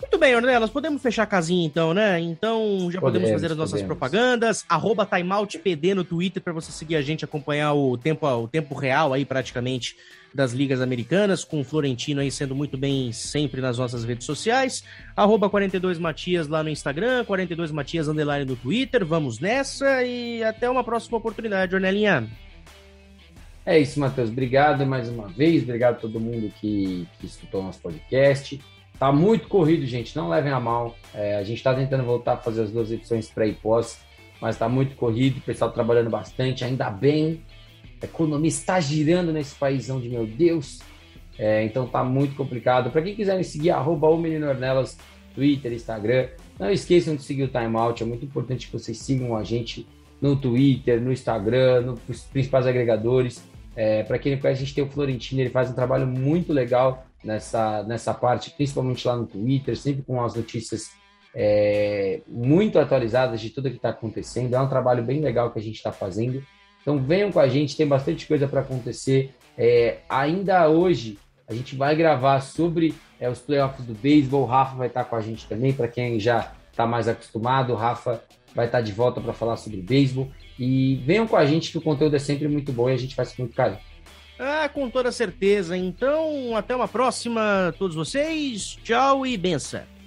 [SPEAKER 1] Muito bem, Ornelas, podemos fechar a casinha então, né? Então já podemos, podemos fazer as nossas podemos. propagandas. Arroba TimeoutPD no Twitter para você seguir a gente, acompanhar o tempo, o tempo real aí praticamente das ligas americanas, com o Florentino aí sendo muito bem sempre nas nossas redes sociais. Arroba 42 Matias lá no Instagram, 42 Matias underline no Twitter. Vamos nessa e até uma próxima oportunidade, Ornelinha.
[SPEAKER 2] É isso, Matheus. Obrigado mais uma vez. Obrigado a todo mundo que, que escutou nosso podcast. Tá muito corrido, gente. Não levem a mal. É, a gente está tentando voltar a fazer as duas edições pré e pós, mas está muito corrido. O pessoal trabalhando bastante. Ainda bem. A economia está girando nesse paísão de meu Deus. É, então tá muito complicado. Para quem quiser me seguir, arroba o Menino Ornelas, Twitter, Instagram. Não esqueçam de seguir o Timeout. É muito importante que vocês sigam a gente no Twitter, no Instagram, nos principais agregadores. É, Para quem não conhece, a gente tem o Florentino, ele faz um trabalho muito legal nessa, nessa parte, principalmente lá no Twitter, sempre com as notícias é, muito atualizadas de tudo que está acontecendo. É um trabalho bem legal que a gente está fazendo. Então venham com a gente, tem bastante coisa para acontecer. É, ainda hoje a gente vai gravar sobre é, os playoffs do beisebol. O Rafa vai estar tá com a gente também, para quem já está mais acostumado. O Rafa vai estar tá de volta para falar sobre beisebol. E venham com a gente que o conteúdo é sempre muito bom e a gente faz com muito carinho.
[SPEAKER 1] Ah, com toda certeza. Então, até uma próxima, todos vocês. Tchau e benção.